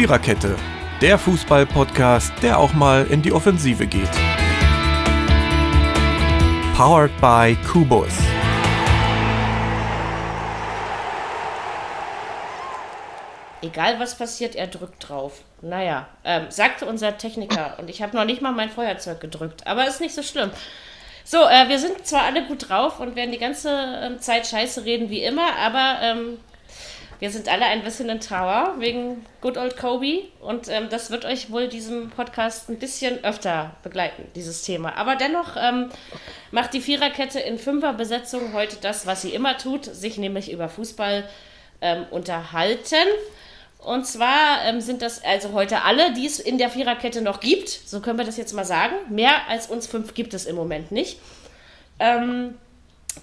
Viererkette, der Fußball-Podcast, der auch mal in die Offensive geht. Powered by Kubus. Egal was passiert, er drückt drauf. Naja, ähm, sagte unser Techniker. Und ich habe noch nicht mal mein Feuerzeug gedrückt. Aber ist nicht so schlimm. So, äh, wir sind zwar alle gut drauf und werden die ganze ähm, Zeit scheiße reden wie immer, aber ähm, wir sind alle ein bisschen in Trauer wegen Good Old Kobe. Und ähm, das wird euch wohl diesem Podcast ein bisschen öfter begleiten, dieses Thema. Aber dennoch ähm, macht die Viererkette in Fünferbesetzung heute das, was sie immer tut, sich nämlich über Fußball ähm, unterhalten. Und zwar ähm, sind das also heute alle, die es in der Viererkette noch gibt. So können wir das jetzt mal sagen. Mehr als uns fünf gibt es im Moment nicht. Ähm,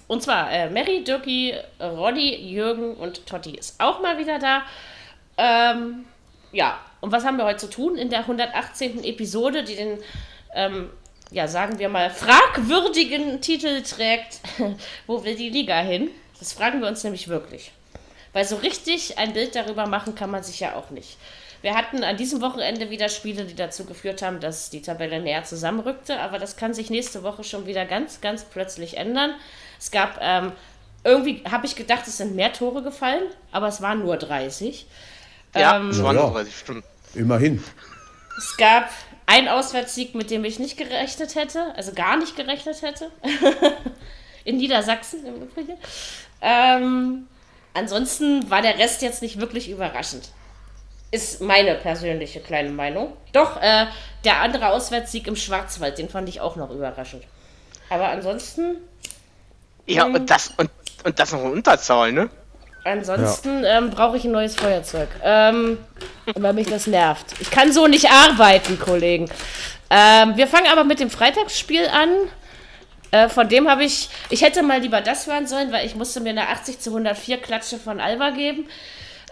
und zwar äh, Mary, Dirki, Ronny, Jürgen und Totti ist auch mal wieder da. Ähm, ja, und was haben wir heute zu tun in der 118. Episode, die den, ähm, ja, sagen wir mal, fragwürdigen Titel trägt, wo will die Liga hin? Das fragen wir uns nämlich wirklich. Weil so richtig ein Bild darüber machen kann man sich ja auch nicht. Wir hatten an diesem Wochenende wieder Spiele, die dazu geführt haben, dass die Tabelle näher zusammenrückte, aber das kann sich nächste Woche schon wieder ganz, ganz plötzlich ändern. Es gab, ähm, irgendwie habe ich gedacht, es sind mehr Tore gefallen, aber es waren nur 30. Ja, Ähm, es waren ja. nur 30 Stunden. Immerhin. Es gab einen Auswärtssieg, mit dem ich nicht gerechnet hätte, also gar nicht gerechnet hätte. In Niedersachsen im Übrigen. Ähm, ansonsten war der Rest jetzt nicht wirklich überraschend. Ist meine persönliche kleine Meinung. Doch, äh, der andere Auswärtssieg im Schwarzwald, den fand ich auch noch überraschend. Aber ansonsten, Ja, Mhm. und das, und, und das noch in Unterzahl, ne? ansonsten ähm, brauche ich ein neues Feuerzeug. Ähm, weil mich das nervt. Ich kann so nicht arbeiten, Kollegen. Ähm, wir fangen aber mit dem Freitagsspiel an. Äh, von dem habe ich, ich hätte mal lieber das hören sollen, weil ich musste mir eine 80 zu 104 Klatsche von Alba geben.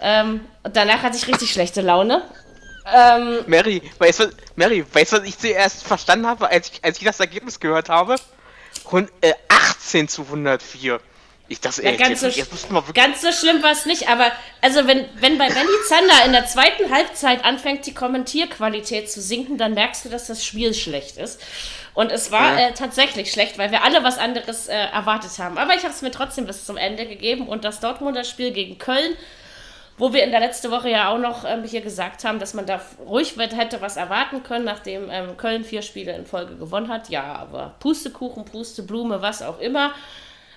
Ähm, und danach hatte ich richtig schlechte Laune. Ähm, Mary, weißt du, Mary, weißt du, was ich zuerst verstanden habe, als ich, als ich das Ergebnis gehört habe? Hund, äh, 18 zu 104. Ich dachte, Ja, ganz jetzt, so, ganz so schlimm war es nicht, aber also wenn, wenn bei Benny Zander in der zweiten Halbzeit anfängt, die Kommentierqualität zu sinken, dann merkst du, dass das Spiel schlecht ist. Und es war Ja. äh, tatsächlich schlecht, weil wir alle was anderes äh, erwartet haben. Aber ich habe es mir trotzdem bis zum Ende gegeben und das Dortmunder Spiel gegen Köln, wo wir in der letzten Woche ja auch noch ähm, hier gesagt haben, dass man da ruhig hätte was erwarten können, nachdem ähm, Köln vier Spiele in Folge gewonnen hat. Ja, aber Pustekuchen, Pusteblume, was auch immer.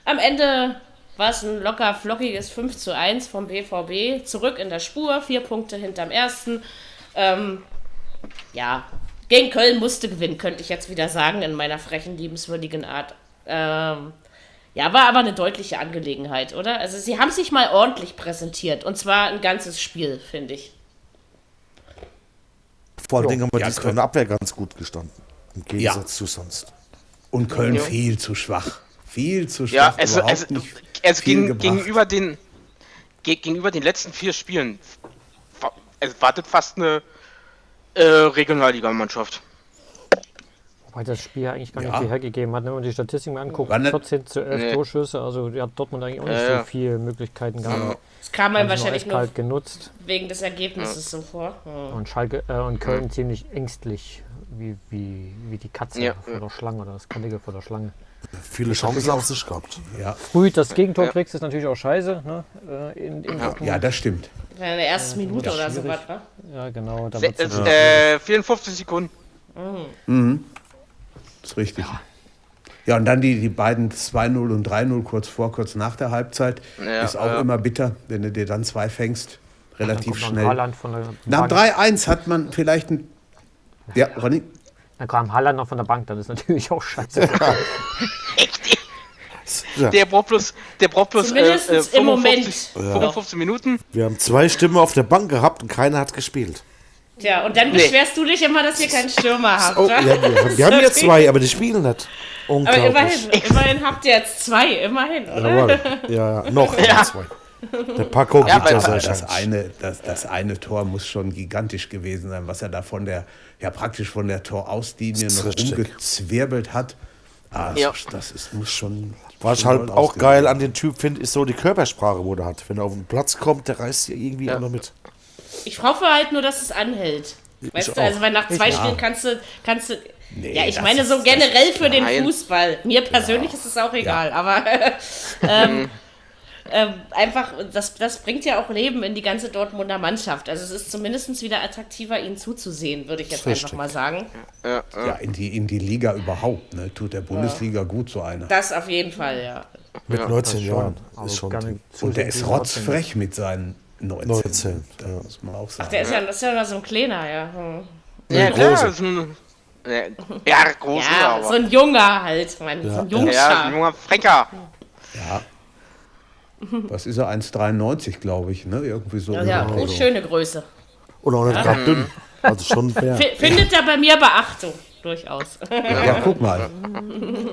Am Ende war es ein locker flockiges 5 zu 1 vom BVB. Zurück in der Spur, vier Punkte hinterm ersten. Ähm, ja, gegen Köln musste gewinnen, könnte ich jetzt wieder sagen, in meiner frechen, liebenswürdigen Art. Ähm, ja, war aber eine deutliche Angelegenheit, oder? Also sie haben sich mal ordentlich präsentiert. Und zwar ein ganzes Spiel, finde ich. Vor allen Dingen haben wir Ja, diesmal Köln- in der Abwehr ganz gut gestanden. Im Gegensatz Ja. zu sonst. Und Köln Ja. viel zu schwach. Viel zu schwach. Ja, überhaupt nicht also viel gegen, gebracht. gegenüber den ge, gegenüber den letzten vier Spielen es wartet fast eine äh, Regionalligamannschaft. Wobei das Spiel ja eigentlich gar nicht Ja. viel hergegeben hat. ne? Wenn man die Statistik mal anguckt, nicht- 14 zu 11 Nee. Torschüsse, also hat Dortmund eigentlich auch nicht Ja, ja. so viele Möglichkeiten gehabt. Das kam sie nur wahrscheinlich nur genutzt. wegen des Ergebnisses so vor. Und Schalke äh, und Köln ziemlich ängstlich, wie, wie, wie die Katze Ja, vor ja. der Schlange oder das Kantige vor der Schlange. Viele Chancen auf sich gehabt. Ja, Früh das Gegentor Ja. kriegst, ist natürlich auch scheiße. Ne? Äh, in, in Dortmund. ja, das stimmt. In der ersten Minute oder so was, wa? ja, genau. Da Se äh, 54 Sekunden. Das ist richtig. Ja, und dann die, die beiden 2-0 und 3-0 kurz vor, kurz nach der Halbzeit. Ja, ist auch ja. immer bitter, wenn du dir dann zwei fängst. Relativ schnell. Nach Bank. 3-1 hat man vielleicht ein. Ja, Ronny? Dann kam Haaland noch von der Bank, dann ist natürlich auch scheiße. Ja. Der braucht bloß, der braucht bloß äh, äh, Zumindest im Moment. 55, 55 Minuten. Wir haben zwei Stimmen auf der Bank gehabt und keiner hat gespielt. Tja, und dann Nee. beschwerst du dich immer, dass ihr keinen Stürmer habt. Oh, ja, wir, haben- wir haben jetzt zwei, aber die spielen nicht. Aber Unglaublich. immerhin, immerhin habt ihr jetzt zwei, immerhin, oder? Jawohl. Ja, ja, noch ja. zwei. Der Paco Ja, geht weil- ja das scheinbar. eine, das, das eine Tor muss schon gigantisch gewesen sein, was er da von der, ja praktisch von der Torauslinie Das noch umgezwirbelt hat. Ah, Ja. das, das ist, muss schon. Was ich schon halt auch geil an den Typ finde, ist so die Körpersprache, wo der hat. Wenn er auf den Platz kommt, der reißt ja irgendwie Ja. auch noch mit. Ich hoffe halt nur, dass es anhält. Weißt Ich du, also auch. weil nach zwei Ich Spielen auch. kannst du, kannst du. Nee, ja, ich meine so generell für den Nein. Fußball. Mir persönlich ist es auch egal, aber ähm, ähm, einfach, das, das bringt ja auch Leben in die ganze Dortmunder Mannschaft. Also es ist zumindest wieder attraktiver, ihnen zuzusehen, würde ich jetzt einfach Richtig. mal sagen. Ja, ja. Ja, in die, in die Liga überhaupt. Ne? Tut der Bundesliga gut so einer. Das auf jeden Fall, ja. Mit 19 Jahren. Ist schon gar nicht Und der ist rotzfrech mit seinen 19. 19, Da ja. muss man auch sagen. Der ist ja, das ist ja noch so ein kleiner, ja. Hm. Ja, große. klar, das ist ein, ja, ja, groß ist Ja, aber. so ein Junger halt, mein, so ein ja, Jungscher. ein junger Frecker. Ja. Was ist er? 1,93 glaube ich. Ne? Irgendwie so. Ja, ja, oh, schöne Größe. Und auch nicht gerade dünn. Also schon mehr. F findet er bei mir Beachtung, durchaus. Ja, guck mal.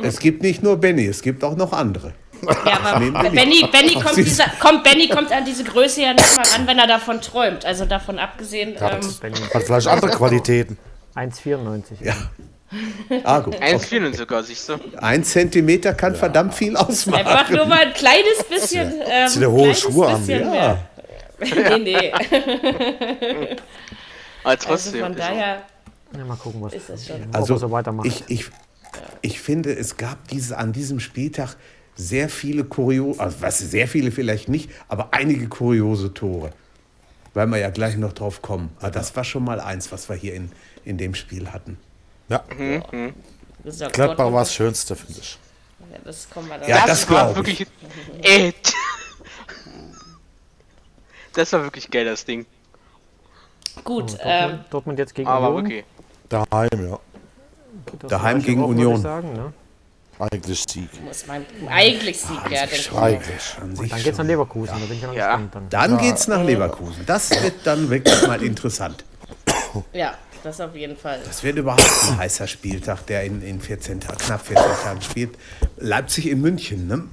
Es gibt nicht nur Benny, es gibt auch noch andere. Ja, aber Benny. Benny, kommt dieser, kommt, Benny kommt an diese Größe ja nicht mal ran, wenn er davon träumt. Also davon abgesehen. Ähm, Benny Hat vielleicht andere Qualitäten. 1,94. Ja. Ah, gut. Okay. 1,4 sogar, siehst du. Ein Zentimeter kann verdammt viel ausmachen. einfach nur mal ein kleines bisschen. Ähm, Zieht er hohe Schuhe an, bisschen ja. mehr. nee, nee. Aber Also trotzdem. von ist er- daher Ja, mal gucken, was ist es schon. Also so weitermacht. ich, ich, ich finde, es gab diese, an diesem Spieltag sehr viele kuriose, also was sehr viele vielleicht nicht, aber einige kuriose Tore. Weil wir ja gleich noch drauf kommen. Aber das war schon mal eins, was wir hier in, in dem Spiel hatten. Ja, Das ist ja Gladbach war das Schönste, finde ich. Ja, das kommen wir dann. Ja, Das, das war wirklich. Ey. Das war wirklich geil, das Ding. Gut, ähm, Dortmund, Dortmund jetzt gegen Aber Union. wirklich. Daheim, ja. Daheim gegen Union. Sagen, ne? Eigentlich Sieg. muss man eigentlich Sieg, ja, denke ich. Eigentlich. Sich Dann geht's nach. Leverkusen, da bin ich ja noch Ja. gespannt. Dann. Dann geht's nach Leverkusen. Das wird dann wirklich mal interessant. Ja, das auf jeden Fall. Das wird überhaupt ein heißer Spieltag, der in, in 14 Tagen, knapp 14 Tagen spielt. Leipzig in München, ne?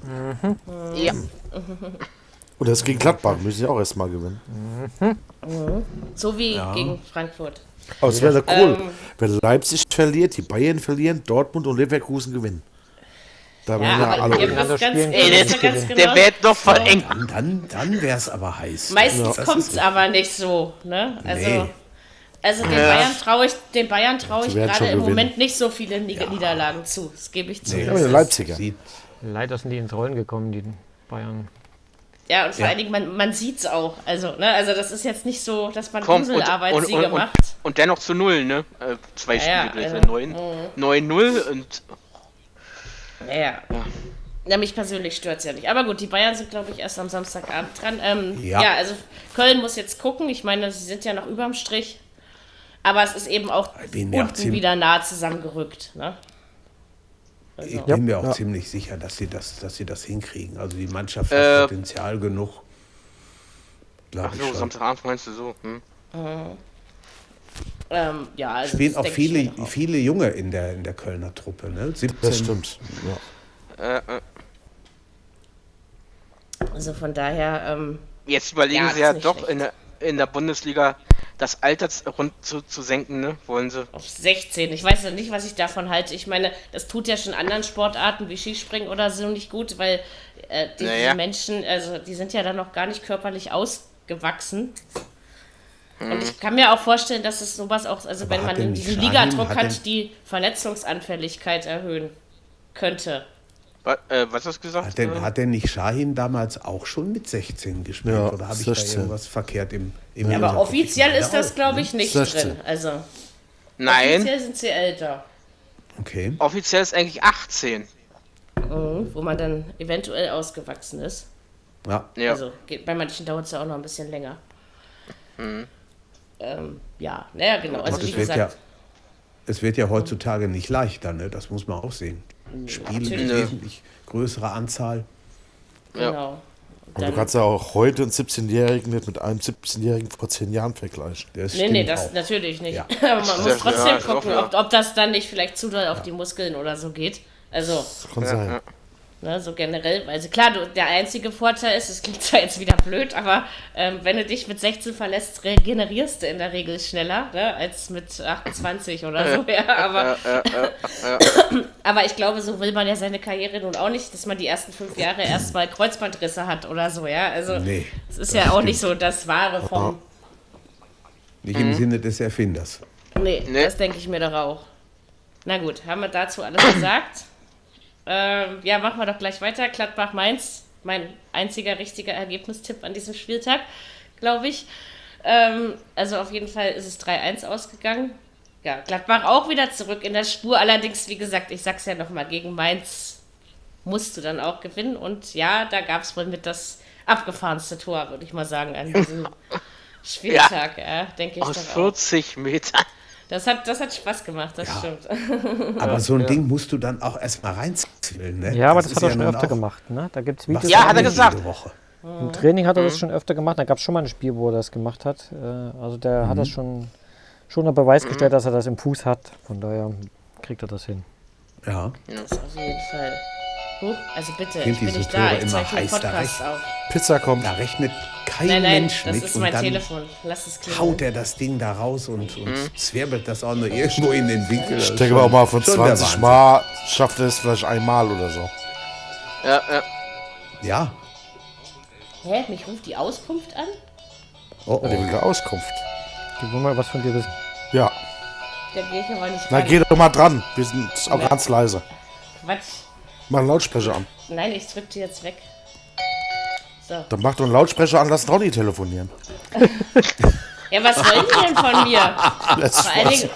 Ja. Und das gegen Gladbach müssen sie auch erstmal gewinnen. So wie gegen Frankfurt. Aber es wäre cool, Ähm. wenn Leipzig verliert, die Bayern verlieren, Dortmund und Leverkusen gewinnen. Da Ja, wären ja aber alle. gegeneinander spielen Ey, der, ja ganz der genau. wird doch voll eng. Dann, dann, dann wäre es aber heiß. Meistens Das kommt es aber nicht so, ne? Also, Nee. also den Bayern traue ich, den Bayern traue ich gerade im gewinnen. Moment nicht so viele Nieder- Niederlagen zu. Das gebe ich zu. Nee, Ja, die das Leipziger. Sieht, Leider sind die ins Rollen gekommen, die Bayern. Ja, und vor Ja. allen Dingen, man, man sieht es auch. Also, ne? also das ist jetzt nicht so, dass man Komm, und, und, und, und, macht. und dennoch zu Null, ne? Äh, zwei Ja, Spiele ja, gleich, also, ne? Neun- 9-0 und. Naja. Ja, mich persönlich stört es ja nicht. Aber gut, die Bayern sind, glaube ich, erst am Samstagabend dran. Ähm, ja. Ja. also Köln muss jetzt gucken. Ich meine, sie sind ja noch überm Strich. Aber es ist eben auch unten wieder nah zusammengerückt. Ne? ich bin mir auch ziemlich sicher, dass sie, das, dass sie das hinkriegen. Also die Mannschaft hat Äh. Potenzial genug. Glaube Ach ich so, schon. Samstagabend meinst du so? Hm? Ähm, ja, also Spielen auch viele, auch. viele Junge in der, in der Kölner Truppe. Ne? 17. Das stimmt. Ja. Äh, äh, Also von daher, ähm, jetzt überlegen Ja, sie ja doch schlecht. in der, in der Bundesliga das Alter rund zu, zu senken, ne? Wollen sie. auf 16. Ich weiß ja nicht, was ich davon halte. Ich meine, das tut ja schon anderen Sportarten wie Skispringen oder so nicht gut, weil äh, die, Naja. die Menschen, also die sind ja dann noch gar nicht körperlich ausgewachsen. Und ich kann mir auch vorstellen, dass es sowas auch, also wenn hat man in diesem Shahin- Ligadruck hat hat, denn- die Verletzungsanfälligkeit erhöhen könnte. Wa- äh, was hast du gesagt? Hat denn, Äh, hat denn nicht Shahin damals auch schon mit 16 gespielt? Ja, Oder habe ich da 16. irgendwas verkehrt im, im Aber Hinterkopf? offiziell ist das, auch, glaube ne? ich, nicht 16. drin. Also Nein, offiziell sind sie älter. Okay. offiziell ist eigentlich 18. Mhm, wo man dann eventuell ausgewachsen ist. Ja. Ja. Also geht, bei manchen dauert es ja auch noch ein bisschen länger. Ähm, ja, naja, genau. Also wie wird ja, gesagt, es wird ja heutzutage nicht leichter, ne? das muss man auch sehen. Spiele mit natürlich. wesentlich größerer Anzahl. genau. Und du Dann, kannst ja auch heute einen 17-Jährigen nicht mit einem 17-Jährigen vor 10 Jahren vergleichen. Das nee, nee, das auch. natürlich nicht. Ja. Aber man muss trotzdem ja, gucken, hoffe, ja. ob, ob das dann nicht vielleicht zu doll auf die Muskeln oder so geht. Also, Das kann sein. Ne, so generell. Also klar, du, der einzige Vorteil ist, es klingt zwar jetzt wieder blöd, aber ähm, wenn du dich mit 16 verlässt, regenerierst du in der Regel schneller ne, als mit 28 oder so. Ja, aber, aber ich glaube, so will man ja seine Karriere nun auch nicht, dass man die ersten fünf Jahre erstmal Kreuzbandrisse hat oder so, ja. Also Nee, es ist ja auch nicht so das Wahre vom, Nicht im Sinne des Erfinders. Nee, Nee. das denke ich mir doch auch. Na gut, haben wir dazu alles gesagt? Ähm, ja, machen wir doch gleich weiter. Gladbach-Mainz, mein einziger richtiger Ergebnistipp an diesem Spieltag, glaube ich. Ähm, also auf jeden Fall ist es 3-1 ausgegangen. Ja, Gladbach auch wieder zurück in der Spur. Allerdings, wie gesagt, ich sag's ja nochmal, gegen Mainz musst du dann auch gewinnen. Und ja, da gab es wohl mit das abgefahrenste Tor, würde ich mal sagen, an diesem Spieltag. Ja, denke ich Aus doch auch. 40 Metern. Das hat, das hat Spaß gemacht, das stimmt. Aber so ein Ding musst du dann auch erstmal reinzwillen. Ne? Ja, aber das, ist hat er schon öfter gemacht. Ne? Da gibt es Videos. Ja, hat er gesagt. jede Woche. Im Training hat er das schon öfter gemacht. Da gab es schon mal ein Spiel, wo er das gemacht hat. Äh, Also der hat das schon, schon unter Beweis gestellt, dass er das im Fuß hat. Von daher kriegt er das hin. Ja. Das auf jeden Fall. Also bitte, Find ich bin diese nicht da. Ich immer heiß, da Podcast recht. auf. Pizza kommt. Da rechnet kein Nein, nein, Mensch das mit. ist und mein dann Telefon. Lass es klingeln. haut er das Ding da raus und, und zwirbelt das auch nur irgendwo in den Winkel. Ich denke aber auch mal von Schon der 20 Wahnsinn. Mal schafft er es vielleicht einmal oder so. Ja, ja. Ja. Hä, mich ruft die Auskunft an? Oh, oh. will eine Auskunft. Die wollen mal was von dir wissen. Ja. Da gehe ich aber nicht Na, ran. geh doch mal dran. Wir sind auch Ja. ganz leise. Quatsch. Mach einen Lautsprecher an. Nein, ich drück die jetzt weg. So. Dann mach doch einen Lautsprecher an, lass Ronny telefonieren. Ja, was wollen die denn von mir? Das Vor allen Dingen,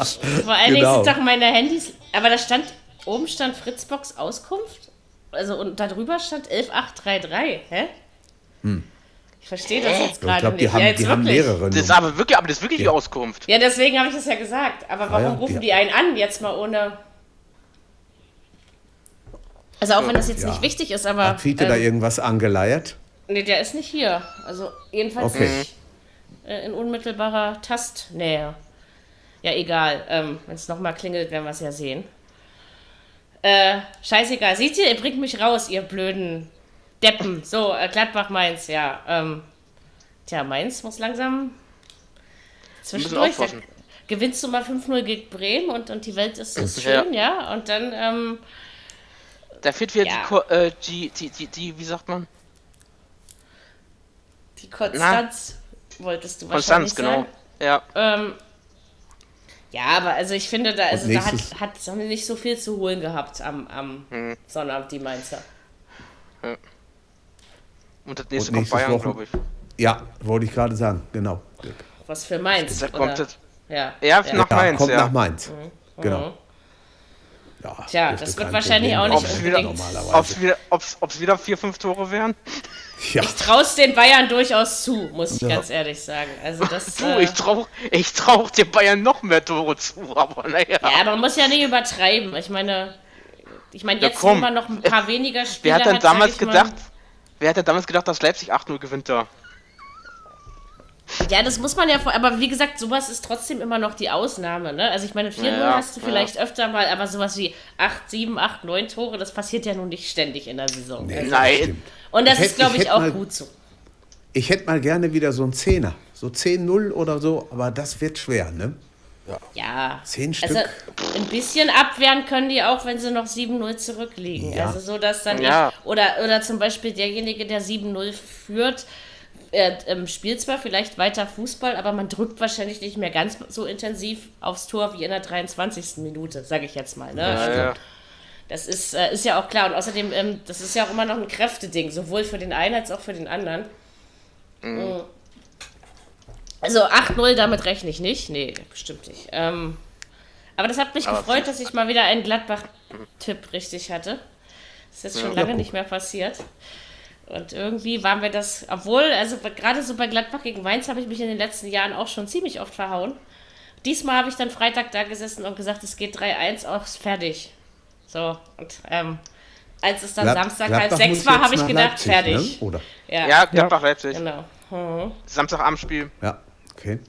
vor allen Dingen Genau. sind doch meine Handys. Aber da stand, oben stand Fritzbox Auskunft. Also und darüber stand 11833. Hä? Ich verstehe das jetzt Ich gerade glaube, nicht. die haben, ja, die haben mehrere. Das ist aber wirklich, aber das ist wirklich die Auskunft. Ja, deswegen habe ich das ja gesagt. Aber warum ja, rufen die- die einen an, jetzt mal ohne. Also auch wenn das jetzt Ja. nicht wichtig ist, aber. Hat Fiete da ähm, irgendwas angeleiert? nee, der ist nicht hier. Also jedenfalls Okay. nicht äh, in unmittelbarer Tastnähe. Ja, egal. Ähm, wenn es nochmal klingelt, werden wir es ja sehen. Äh, scheißegal. Seht ihr, ihr bringt mich raus, ihr blöden Deppen. So, äh, Gladbach Mainz, ja. Ähm, tja, Mainz muss langsam zwischendurch. Da gewinnst du mal 5-0 gegen Bremen und, und die Welt ist, ist Ja. schön, ja. Und dann, ähm, Da fehlt wieder Ja. die, äh, die, die, die, die, wie sagt man? die Konstanz wolltest du wahrscheinlich Konstanz, genau. sagen. Ja. Ähm, ja, aber also ich finde, da, also da hat, hat haben nicht so viel zu holen gehabt am, am Hm. Sonnabend, die Mainzer. Und das nächste Und kommt Bayern, glaube ich. Ja, wollte ich gerade sagen. Genau. Was für Mainz. Da kommt das. ja. Ja, ja. nach Ja, Mainz, kommt ja. nach Mainz. Genau. Ja, Tja, das wird wahrscheinlich Problem auch nicht Ob's wieder, unbedingt. normalerweise. ob's wieder, ob's, ob's wieder vier, fünf Tore wären? Ja, Ich traue den Bayern durchaus zu, muss ich ganz ehrlich sagen. Also das, Du, äh, ich trau, ich trau den Bayern noch mehr Tore zu, aber naja. ja, man muss ja nicht übertreiben. Ich meine, ich meine, Ja, jetzt wo man noch ein paar weniger Wer Spiele hat denn hat, damals mal- wer hat denn damals gedacht, dass Leipzig 8-0 gewinnt da? Ja, das muss man ja, vor- aber wie gesagt, sowas ist trotzdem immer noch die Ausnahme, ne? Also ich meine, 4-0 Ja, hast du ja. vielleicht öfter mal, aber sowas wie 8, 7, 8, 9 Tore, das passiert ja nun nicht ständig in der Saison. Nee, Also- Nein. Und das Ich hätt- ist, glaube ich ich, auch mal- gut so. Ich hätte mal gerne wieder so einen Zehner. So 10-0 oder so, aber das wird schwer, ne? Ja. Zehn Also Stück. ein bisschen abwehren können die auch, wenn sie noch 7-0 zurückliegen. Ja. Also so, dass dann Ja. ich, oder, oder zum Beispiel derjenige, der 7-0 führt, er ähm, spielt zwar vielleicht weiter Fußball, aber man drückt wahrscheinlich nicht mehr ganz so intensiv aufs Tor wie in der 23. Minute, sage ich jetzt mal. Ne? Ja, ja. Das ist, äh, ist ja auch klar. Und außerdem, ähm, das ist ja auch immer noch ein Kräfteding, sowohl für den einen als auch für den anderen. Mhm. Also 8-0, damit rechne ich nicht. Nee, bestimmt nicht. Ähm, aber das hat mich Aber gefreut, dass ich mal wieder einen Gladbach-Tipp richtig hatte. Das ist jetzt schon lange nicht mehr passiert. Und irgendwie waren wir das, obwohl, also gerade so bei Gladbach gegen Mainz habe ich mich in den letzten Jahren auch schon ziemlich oft verhauen. Diesmal habe ich dann Freitag da gesessen und gesagt, es geht 3-1 aus, fertig. So, und ähm, als es dann Glad- Samstag halb sechs war, habe ich gedacht, Leipzig, fertig. Ne? Oder? Ja, Ja, Gladbach Leipzig. genau. Mhm. Samstagabendspiel. Ja, okay.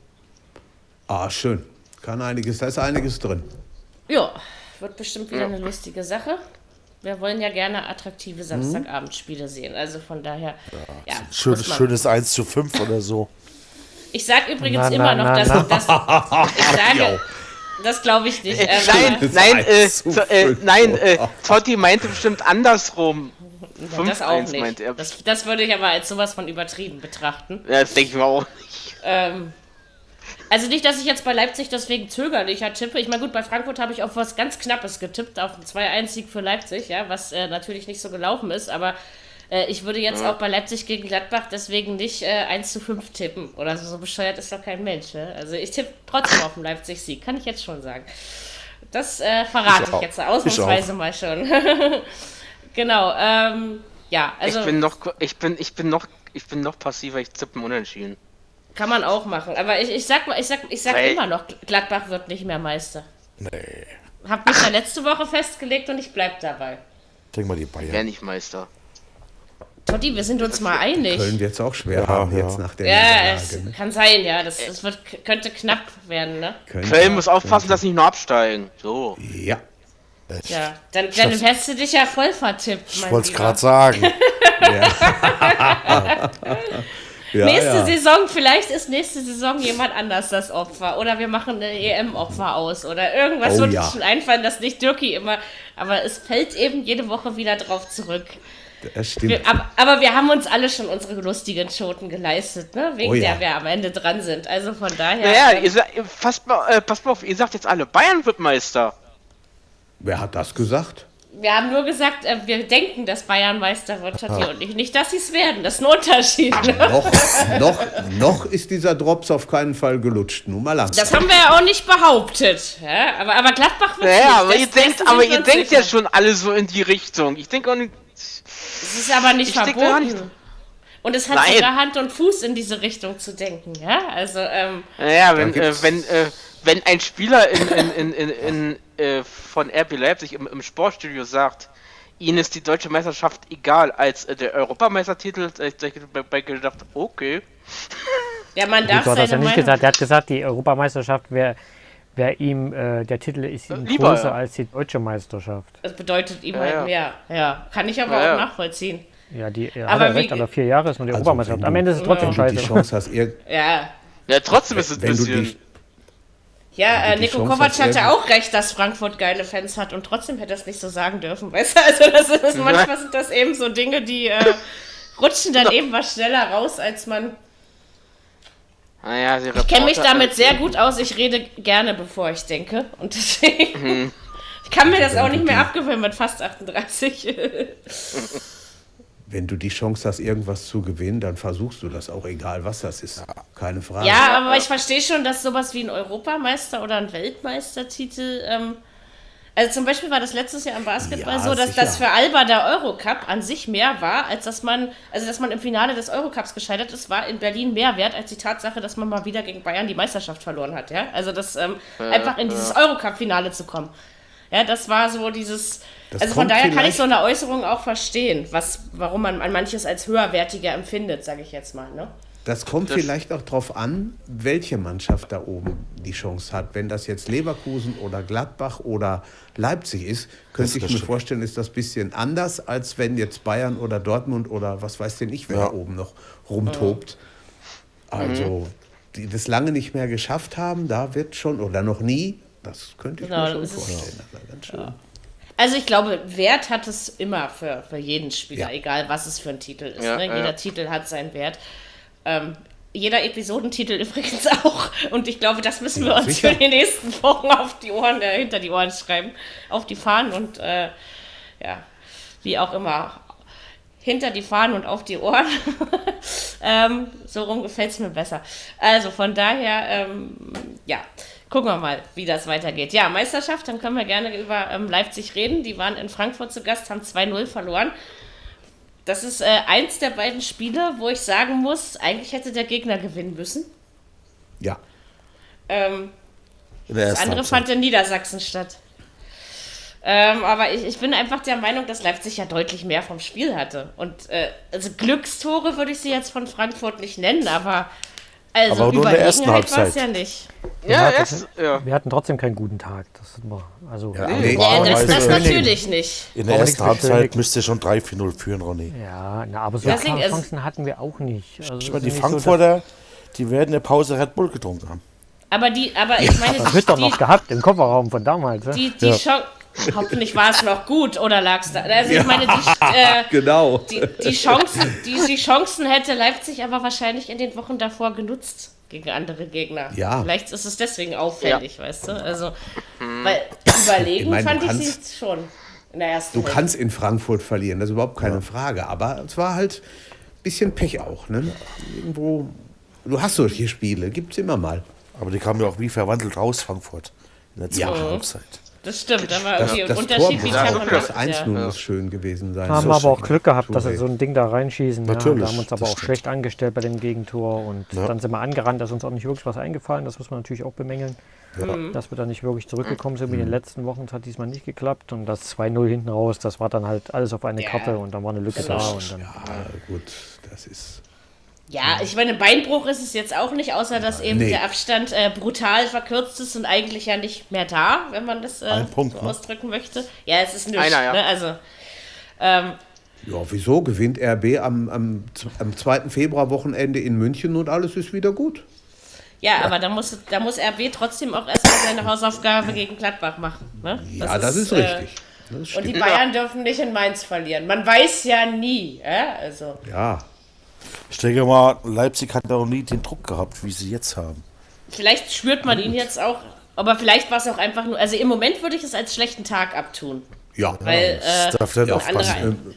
Ah, schön. Kann einiges, da ist einiges drin. Ja, wird bestimmt wieder eine lustige Sache. Wir wollen ja gerne attraktive Samstagabendspiele sehen. Also von daher, ja. Schön, muss man- schönes 1 zu 5 oder so. Ich sage übrigens Na, immer na, noch, na, dass, na. dass ich sage, das glaube ich nicht. Äh, nein, nein, äh, so, äh, nein, äh, Totti meinte bestimmt andersrum. Ja, das auch 5-1 nicht. meinte er. Das, das würde ich aber als sowas von übertrieben betrachten. Ja, das denke ich mir auch. Ähm, Also nicht, dass ich jetzt bei Leipzig deswegen zögerlicher tippe. Ich meine, gut, bei Frankfurt habe ich auf was ganz Knappes getippt, auf einen 2-1-Sieg für Leipzig, ja, was äh, natürlich nicht so gelaufen ist, aber äh, ich würde jetzt auch bei Leipzig gegen Gladbach deswegen nicht äh, 1 zu 5 tippen. Oder so, so bescheuert ist doch kein Mensch. Ja? Also ich tippe trotzdem auf den Leipzig-Sieg, kann ich jetzt schon sagen. Das äh, verrate Ich ich, jetzt ausnahmsweise mal schon. genau, ähm, ja, also ich bin noch, ich bin, ich bin noch, ich bin noch passiver, ich tippe unentschieden. Kann man auch machen. Aber ich, ich sag mal, ich sag, ich sag Weil- immer noch, Gladbach wird nicht mehr Meister. Nee. Hab mich da letzte Woche festgelegt und ich bleib dabei. Denk mal die Wer Bayern. nicht Meister. Totti, wir sind uns mal einig. Köln wird es auch schwer Ja, haben ja. jetzt nach der Ja, es Niederlage. Ne? kann sein, ja. Das, das wird, könnte knapp werden, ne? Könnte- Köln muss aufpassen, dass sie nicht nur absteigen. So. Ja, Ja. Dann, dann hättest du dich ja voll vertippt, Ich wollte es gerade sagen. ja, Nächste ja. Saison, vielleicht ist nächste Saison jemand anders das Opfer. Oder wir machen eine EM-Opfer aus. Oder irgendwas Oh wird ja. uns schon einfallen, dass nicht Dirki immer. Aber es fällt eben jede Woche wieder drauf zurück. Das stimmt. Wir, aber, aber wir haben uns alle schon unsere lustigen Schoten geleistet, ne? Wegen Oh ja. der wir am Ende dran sind. Also von daher. Naja, ähm, ihr, passt mal, äh, passt mal auf, ihr sagt jetzt alle, Bayern wird Meister. Wer hat das gesagt? Wir haben nur gesagt, äh, wir denken, dass Bayern Meister wird, Totti und ich. Nicht, dass sie es werden. Das ist ein Unterschied. Ne? Noch, noch, noch ist dieser Drops auf keinen Fall gelutscht. Nur mal langsam. Das haben wir ja auch nicht behauptet. Ja? Aber, aber Gladbach wird Naja, aber nicht. ihr denkt, aber ihr denkt ja schon alle so in die Richtung. Ich denke auch nicht. Es ist aber nicht verboten. Und es hat Nein. sogar Hand und Fuß in diese Richtung zu denken, ja? Also, ähm, Naja, wenn, äh, wenn, äh, wenn ein Spieler in, in, in, in, in, äh, von RB Leipzig im, im Sportstudio sagt, ihnen ist die deutsche Meisterschaft egal als äh, der Europameistertitel, äh, ich bei, bei gedacht, okay. ja, man darf so hat er seine ja nicht gesagt. Er hat gesagt, die Europameisterschaft wäre wär ihm, äh, der Titel ist ihm Lieber, größer ja. als die deutsche Meisterschaft. Das bedeutet ihm Ja, halt mehr. Ja, kann ich aber Ja, auch ja. nachvollziehen. Ja, die ja, Aber hat er wie- recht, aber vier Jahre ist nur die Also, Europameisterschaft. Am Ende ist es trotzdem Wenn du die scheiße. Chance hast, Ja, Ja, trotzdem ist es ein wenn du bisschen. Ja äh, die Nico Chance Kovac hatte irgendwie- auch recht, dass Frankfurt geile Fans hat und trotzdem hätte er es nicht so sagen dürfen, weißt du? Also das ist, manchmal sind das eben so Dinge, die äh, rutschen dann eben was schneller raus, als man... Naja, die Ich kenne mich damit sehr gut aus. Ich rede gerne, bevor ich denke. Und deswegen. Mhm. Ich kann mir das auch nicht mehr abgewöhnen mit fast 38. wenn du die Chance hast, irgendwas zu gewinnen, dann versuchst du das auch, egal was das ist. Keine Frage. ja, aber ich verstehe schon, dass sowas wie ein Europameister oder ein Weltmeistertitel. Ähm, also zum Beispiel war das letztes Jahr im Basketball Ja, so, dass sicher. das für Alba der Eurocup an sich mehr war, als dass man, also dass man im Finale des Eurocups gescheitert ist, war in Berlin mehr wert als die Tatsache, dass man mal wieder gegen Bayern die Meisterschaft verloren hat, ja. Also das ähm, einfach in dieses Eurocup-Finale zu kommen. Ja, das war so dieses. Das also von daher kann ich so eine Äußerung auch verstehen, was, warum man an manches als höherwertiger empfindet, sage ich jetzt mal. Ne? Das kommt Das- vielleicht auch darauf an, welche Mannschaft da oben die Chance hat. Wenn das jetzt Leverkusen oder Gladbach oder Leipzig ist, könnte ich mir richtig. vorstellen, ist das ein bisschen anders, als wenn jetzt Bayern oder Dortmund oder was weiß denn ich, wer Ja. da oben noch rumtobt. Also, die das lange nicht mehr geschafft haben, da wird schon, oder noch nie, das könnte ich Genau, mir schon das ist- vorstellen. Also ganz schön. Also ich glaube, Wert hat es immer für, für jeden Spieler, Ja. egal was es für ein Titel ist. Ja, ne? ja, Jeder ja. Titel hat seinen Wert. Ähm, jeder Episodentitel übrigens auch. Und ich glaube, das müssen wir Ja, uns sicher. für die nächsten Wochen auf die Ohren, äh, hinter die Ohren schreiben, auf die Fahnen und äh, ja, wie auch immer. Hinter die Fahnen und auf die Ohren. ähm, so rum gefällt es mir besser. Also von daher, ähm, ja, gucken wir mal, wie das weitergeht. Ja, Meisterschaft, dann können wir gerne über ähm, Leipzig reden. Die waren in Frankfurt zu Gast, haben 2-0 verloren. Das ist äh, eins der beiden Spiele, wo ich sagen muss, eigentlich hätte der Gegner gewinnen müssen. Ja, Ähm, das andere Halbzeit. fand in Niedersachsen statt. Ähm, aber ich, ich bin einfach der Meinung, dass Leipzig ja deutlich mehr vom Spiel hatte. Und äh, also Glückstore würde ich sie jetzt von Frankfurt nicht nennen, aber also Aber nur in der ersten Halbzeit. ja nicht. Ja, Ja, das erst, ja. Wir hatten trotzdem keinen guten Tag. Das ist immer, also, Ja, Nee, Ja, das, das natürlich nicht. In der ersten Halbzeit müsst ihr schon 3-4-0 führen, Ronny. ja, na, aber so ist- Chancen hatten wir auch nicht. Also, die nicht so, Frankfurter, die werden in der Pause Red Bull getrunken haben. Aber die, aber ich meine, Das wird doch noch gehabt im Kofferraum von damals. Ne? die, die Ja. Hoffentlich war es noch gut oder lag es da. Also ich meine, die, äh, genau. die, die, Chancen, die, die Chancen hätte Leipzig aber wahrscheinlich in den Wochen davor genutzt. gegen andere Gegner. Ja. Vielleicht ist es deswegen auffällig, weißt du? Also, weil überlegen Ich meine, fand ich sie schon in der ersten Du Hälfte. kannst in Frankfurt verlieren, das ist überhaupt keine Frage. Aber es war halt ein bisschen Pech auch. Ne? Irgendwo, du hast solche Spiele, gibt es immer mal. Aber die kamen ja auch wie verwandelt raus, Frankfurt. In der zweiten Ja. Halbzeit. Das stimmt, aber Das, irgendwie das, unterschiedlich Tor, kann das, man das das, 1 ja. 0 muss schön gewesen sein. Haben So aber auch. Glück gehabt, dass sie Touré. so ein Ding da reinschießen. Ja, Natürlich, da haben uns aber auch stimmt. schlecht angestellt bei dem Gegentor und dann sind wir angerannt, da ist uns auch nicht wirklich was eingefallen. Das muss man natürlich auch bemängeln. Dass wir da nicht wirklich zurückgekommen sind wie in den letzten Wochen, das hat diesmal nicht geklappt. Und das 2-0 hinten raus, das war dann halt alles auf eine Ja. Kappe und dann war eine Lücke da. Und dann, Ah, gut, das ist. Ja, ich meine, Beinbruch ist es jetzt auch nicht, außer dass eben Nee. der Abstand äh, brutal verkürzt ist und eigentlich ja nicht mehr da, wenn man das äh, Ein Punkt, so ne? ausdrücken möchte. Ja, es ist nichts. Einer, ja. Ne? Also, ähm, Ja, wieso gewinnt RB am, am, am 2. Februar-Wochenende in München und alles ist wieder gut? ja, aber da muss, da muss RB trotzdem auch erstmal seine Hausaufgabe gegen Gladbach machen. Ne? Ja, das ist, äh, richtig. Das Und die. Bayern dürfen nicht in Mainz verlieren. Man weiß ja nie. Ja? Also, Ja, Ich denke mal, Leipzig hat auch nie den Druck gehabt, wie sie jetzt haben. vielleicht spürt man ihn jetzt auch, aber vielleicht war es auch einfach nur. Also im Moment würde ich es als schlechten Tag abtun. ja. Weil, Das äh, darf dann aufpassen. andere-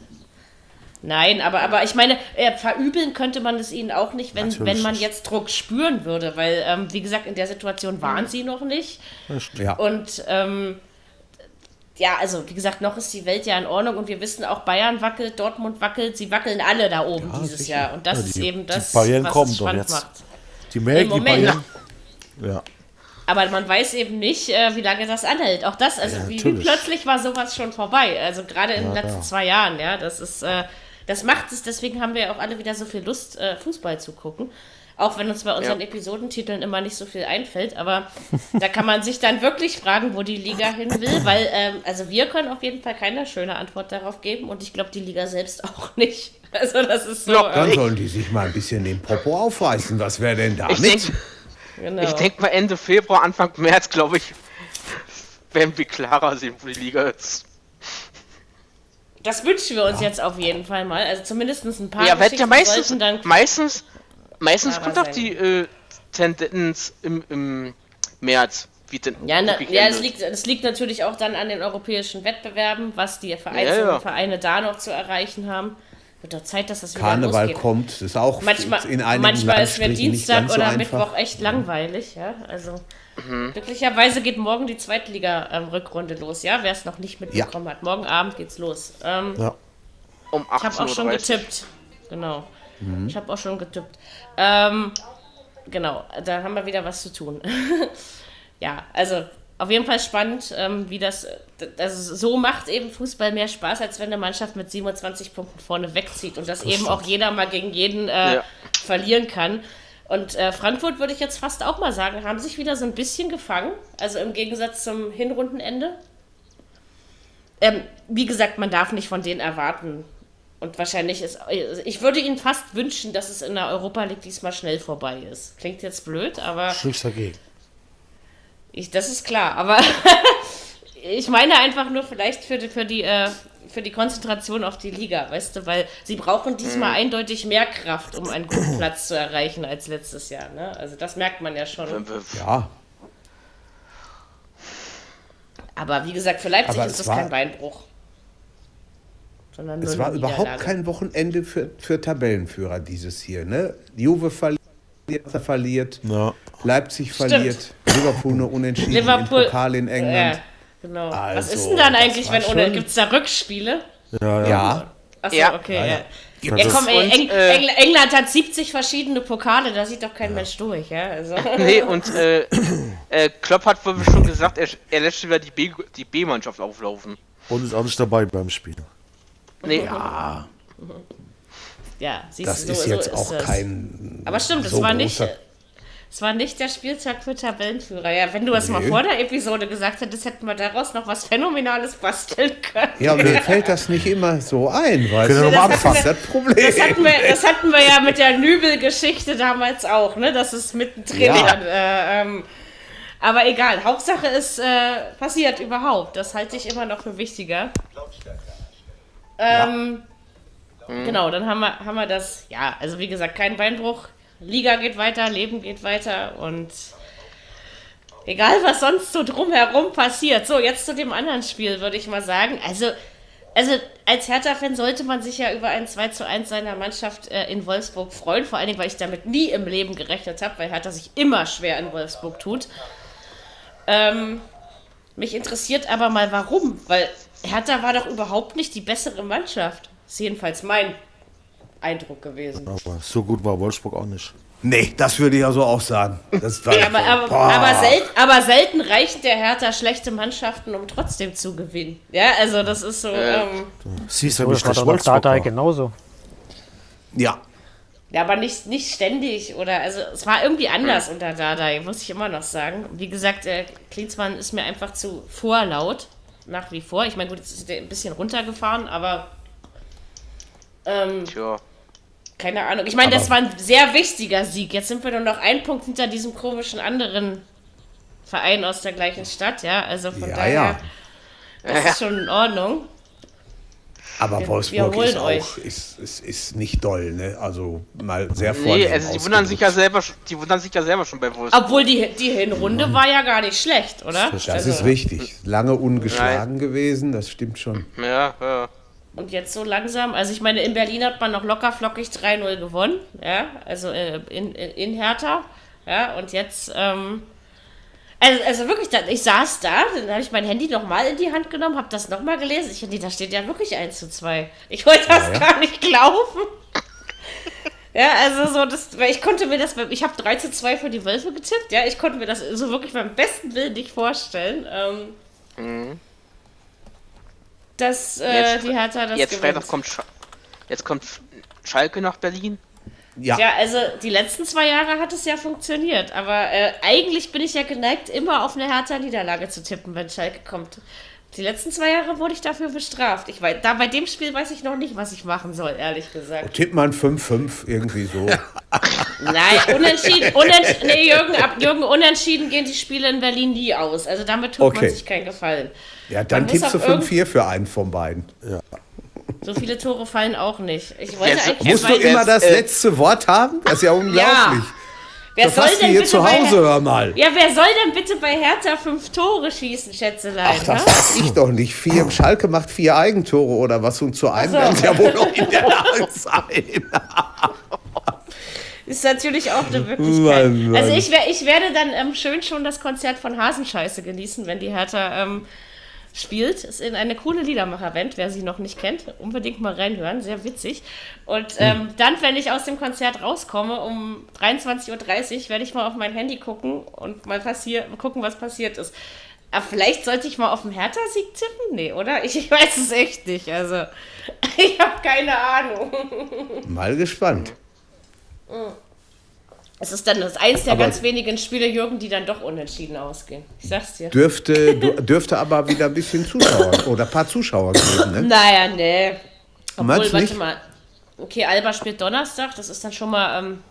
Nein, aber, aber ich meine, äh, verübeln könnte man es ihnen auch nicht, wenn, Natürlich wenn man jetzt Druck spüren würde, weil, ähm, wie gesagt, in der Situation waren sie noch nicht. ja. Und ähm, ja, also wie gesagt, noch ist die Welt ja in Ordnung und wir wissen auch, Bayern wackelt, Dortmund wackelt, sie wackeln alle da oben Ja, dieses sicher. Jahr. Und das Ja, ist die- eben die das, Bayern was doch spannend jetzt. macht. Die merken, Im die Moment. Bayern. Ja. Aber man weiß eben nicht, äh, wie lange das anhält. Auch das, also Ja, wie, wie plötzlich war sowas schon vorbei. Also gerade in den letzten zwei Jahren, ja. Das ist, äh, das macht es, deswegen haben wir ja auch alle wieder so viel Lust, äh, Fußball zu gucken. Auch wenn uns bei unseren Ja. Episodentiteln immer nicht so viel einfällt, aber da kann man sich dann wirklich fragen, wo die Liga hin will, weil, ähm, also wir können auf jeden Fall keine schöne Antwort darauf geben und ich glaube die Liga selbst auch nicht. Also das ist so. Ja, äh, Dann sollen die sich mal ein bisschen den Popo aufreißen. Was wäre denn damit? Ich denke genau. ich denk mal Ende Februar, Anfang März, glaube ich, werden wir klarer sehen, wo die Liga ist. das wünschen wir uns jetzt auf jeden Fall mal. Also zumindest ein paar Ja, wird ja meistens, dann meistens, meistens kommt doch sein. die äh, Tendenz im, im März. Wie denn Ja, na, ja es, liegt, es liegt natürlich auch dann an den europäischen Wettbewerben, was die einzelnen Ja, ja. Vereine da noch zu erreichen haben. Wird doch Zeit, dass das wieder Karneval losgeht. kommt, ist auch Manchmal, in einigen manchmal ist mir Dienstag so oder einfach. Mittwoch echt langweilig, ja. Also Mhm. glücklicherweise geht morgen die Zweitliga-Rückrunde los, ja. Wer es noch nicht mitbekommen hat. Morgen Abend geht's los. Ähm, Ja. um ich habe auch schon 18.30 Uhr. getippt. Genau. Mhm. Ich habe auch schon getippt. Ähm, genau, da haben wir wieder was zu tun. ja, also auf jeden Fall spannend, ähm, wie das, also so macht eben Fußball mehr Spaß, als wenn eine Mannschaft mit 27 Punkten vorne wegzieht und das, eben auch jeder mal gegen jeden äh, Ja. verlieren kann. Und äh, Frankfurt würde ich jetzt fast auch mal sagen, haben sich wieder so ein bisschen gefangen, also im Gegensatz zum Hinrundenende. Ähm, wie gesagt, man darf nicht von denen erwarten. Und wahrscheinlich ist. Ich würde ihnen fast wünschen, dass es in der Europa League diesmal schnell vorbei ist. Klingt jetzt blöd, aber Nichts dagegen. ich, das ist klar. Aber ich meine einfach nur vielleicht für die, für die, äh, für die Konzentration auf die Liga, weißt du, weil sie brauchen diesmal eindeutig mehr Kraft, um einen guten Platz zu erreichen als letztes Jahr. Ne? Also das merkt man ja schon. Ja, Aber wie gesagt, für Leipzig Aber ist das war- kein Beinbruch. Sondern nur es war überhaupt kein Wochenende für, für Tabellenführer dieses hier. Ne? Juve verliert, verliert Ja. Leipzig Stimmt. verliert, Liverpool nur unentschieden Liverpool- Pokal in England. Ja, genau. Was Also, ist denn dann eigentlich, wenn ohne. Gibt es da Rückspiele? Ja, ja. Ja, Achso, Ja. okay. Ja, Ja, ja. ja. komm, ey, Und, Eng äh, Engl England hat 70 verschiedene Pokale, da sieht doch kein Mensch durch, ja. Also. Nee, und äh, äh, Klopp hat wohl schon gesagt, er, er lässt schon wieder die B- die B-Mannschaft auflaufen. Und ist auch nicht dabei beim Spiel. Nee, ja, Ja, siehst das du, ist so, jetzt so auch es. kein. Aber stimmt, es so war nicht. Es war nicht der Spieltag für Tabellenführer. Ja, wenn du es mal Nee. vor der Episode gesagt hättest, hätten wir daraus noch was Phänomenales basteln können. Ja, mir fällt das nicht immer so ein, du? wir mal Das anfangen. das Problem. Das hatten, wir, das hatten wir ja mit der Nübel-Geschichte damals auch, ne? Das ist mittendrin. Ja. Äh, ähm, aber egal, Hauptsache ist äh, passiert überhaupt. Das halte ich immer noch für wichtiger. Ähm, Genau, dann haben wir, haben wir das, ja, also wie gesagt, kein Beinbruch. Liga geht weiter, Leben geht weiter und egal was sonst so drumherum passiert. So, jetzt zu dem anderen Spiel, würde ich mal sagen. Also, also als Hertha-Fan sollte man sich ja über ein 2 zu 1 seiner Mannschaft äh, in Wolfsburg freuen, vor allen Dingen, weil ich damit nie im Leben gerechnet habe, weil Hertha sich immer schwer in Wolfsburg tut. Ähm, mich interessiert aber mal warum, weil Hertha war doch überhaupt nicht die bessere Mannschaft. Das ist jedenfalls mein Eindruck gewesen. Aber so gut war Wolfsburg auch nicht. Nee, das würde ich also auch sagen. Das war Ja, aber, aber, aber, sel aber selten reicht der Hertha schlechte Mannschaften, um trotzdem zu gewinnen. Ja, also das ist so. Ähm, Siehst du, So, das war Dardai genauso. Ja, ja, aber nicht, nicht ständig oder also es war irgendwie anders unter Dardai, muss ich immer noch sagen. Wie gesagt, äh, Klinsmann ist mir einfach zu vorlaut, nach wie vor. Ich meine, gut, jetzt ist der ein bisschen runtergefahren, aber ähm, Tja. keine Ahnung. Ich meine, das war ein sehr wichtiger Sieg. Jetzt sind wir nur noch ein Punkt hinter diesem komischen anderen Verein aus der gleichen Stadt, ja. Also von Ja, daher, ja. das ist schon in Ordnung. Aber Wir- Wolfsburg wir ist auch ist, ist, ist nicht doll, ne? Also mal sehr Nee, vornehm also die wundern sich ja selber, die wundern sich ja selber schon bei Wolfsburg. Obwohl die, die Hinrunde war ja gar nicht schlecht, oder? Das Also, ist richtig. Lange ungeschlagen gewesen, das stimmt schon. Ja, ja. Und jetzt so langsam, also ich meine, in Berlin hat man noch locker flockig 3-0 gewonnen, ja, also äh, in, in, in Hertha, ja, und jetzt, ähm, also, also wirklich, ich saß da, dann habe ich mein Handy nochmal in die Hand genommen, habe das nochmal gelesen, ich nee, da steht ja wirklich 1 zu 2. Ich wollte das Ja, ja. gar nicht glauben. Ja, also so, das, weil ich konnte mir das, ich habe 3 zu 2 für die Wölfe getippt, ja, ich konnte mir das so wirklich beim besten Willen nicht vorstellen, ähm, dass äh, Jetzt- die Hertha das Jetzt gewinnt. Freitag kommt Sch jetzt kommt Schalke nach Berlin. Ja, Ja, also die letzten zwei Jahre hat es ja funktioniert, aber äh, eigentlich bin ich ja geneigt, immer auf eine härtere Niederlage zu tippen, wenn Schalke kommt. Die letzten zwei Jahre wurde ich dafür bestraft. Ich weiß, da bei dem Spiel weiß ich noch nicht, was ich machen soll, ehrlich gesagt. tipp mal ein 5-5, irgendwie so. Nein, unentschieden, unentschieden, nee, Jürgen, ab Jürgen, unentschieden gehen die Spiele in Berlin nie aus. Also damit tut Okay. man sich keinen Gefallen. Ja, dann tippst du auf irgend- 5-4 für einen von beiden. So viele Tore fallen auch nicht. Ich wollte Jetzt eigentlich Musst du immer das äh, letzte Wort haben? Das ist ja unglaublich. wer Das hast du hier zu bei Hause, hör mal. Ja, wer soll denn bitte bei Hertha fünf Tore schießen, Schätzelein? Ach, das ne? weiß ich doch nicht. Vier, Schalke macht vier Eigentore oder was und zu einem werden sie ja wohl noch in der Lage sein. Ist natürlich auch eine Möglichkeit. Mann, Mann. Also ich, ich werde dann ähm, schön schon das Konzert von Hasenscheiße genießen, wenn die Hertha ähm, spielt. Ist in eine coole Liedermacher-Band, wer sie noch nicht kennt, unbedingt mal reinhören, sehr witzig. Und ähm, dann, wenn ich aus dem Konzert rauskomme, um 23.30 Uhr, werde ich mal auf mein Handy gucken und mal gucken, was passiert ist. Aber vielleicht sollte ich mal auf den Hertha-Sieg tippen? Nee, oder? Ich, ich weiß es echt nicht. Also, ich habe keine Ahnung. Mal gespannt. Es ist dann das eins der Aber- ganz wenigen Spiele, Jürgen, die dann doch unentschieden ausgehen. Ich sag's dir. Dürfte, dürfte aber wieder ein bisschen Zuschauer oder ein paar Zuschauer geben. Ne? Naja, nee. Obwohl, Meinst warte nicht? mal. Okay, Alba spielt Donnerstag, das ist dann schon mal, ähm,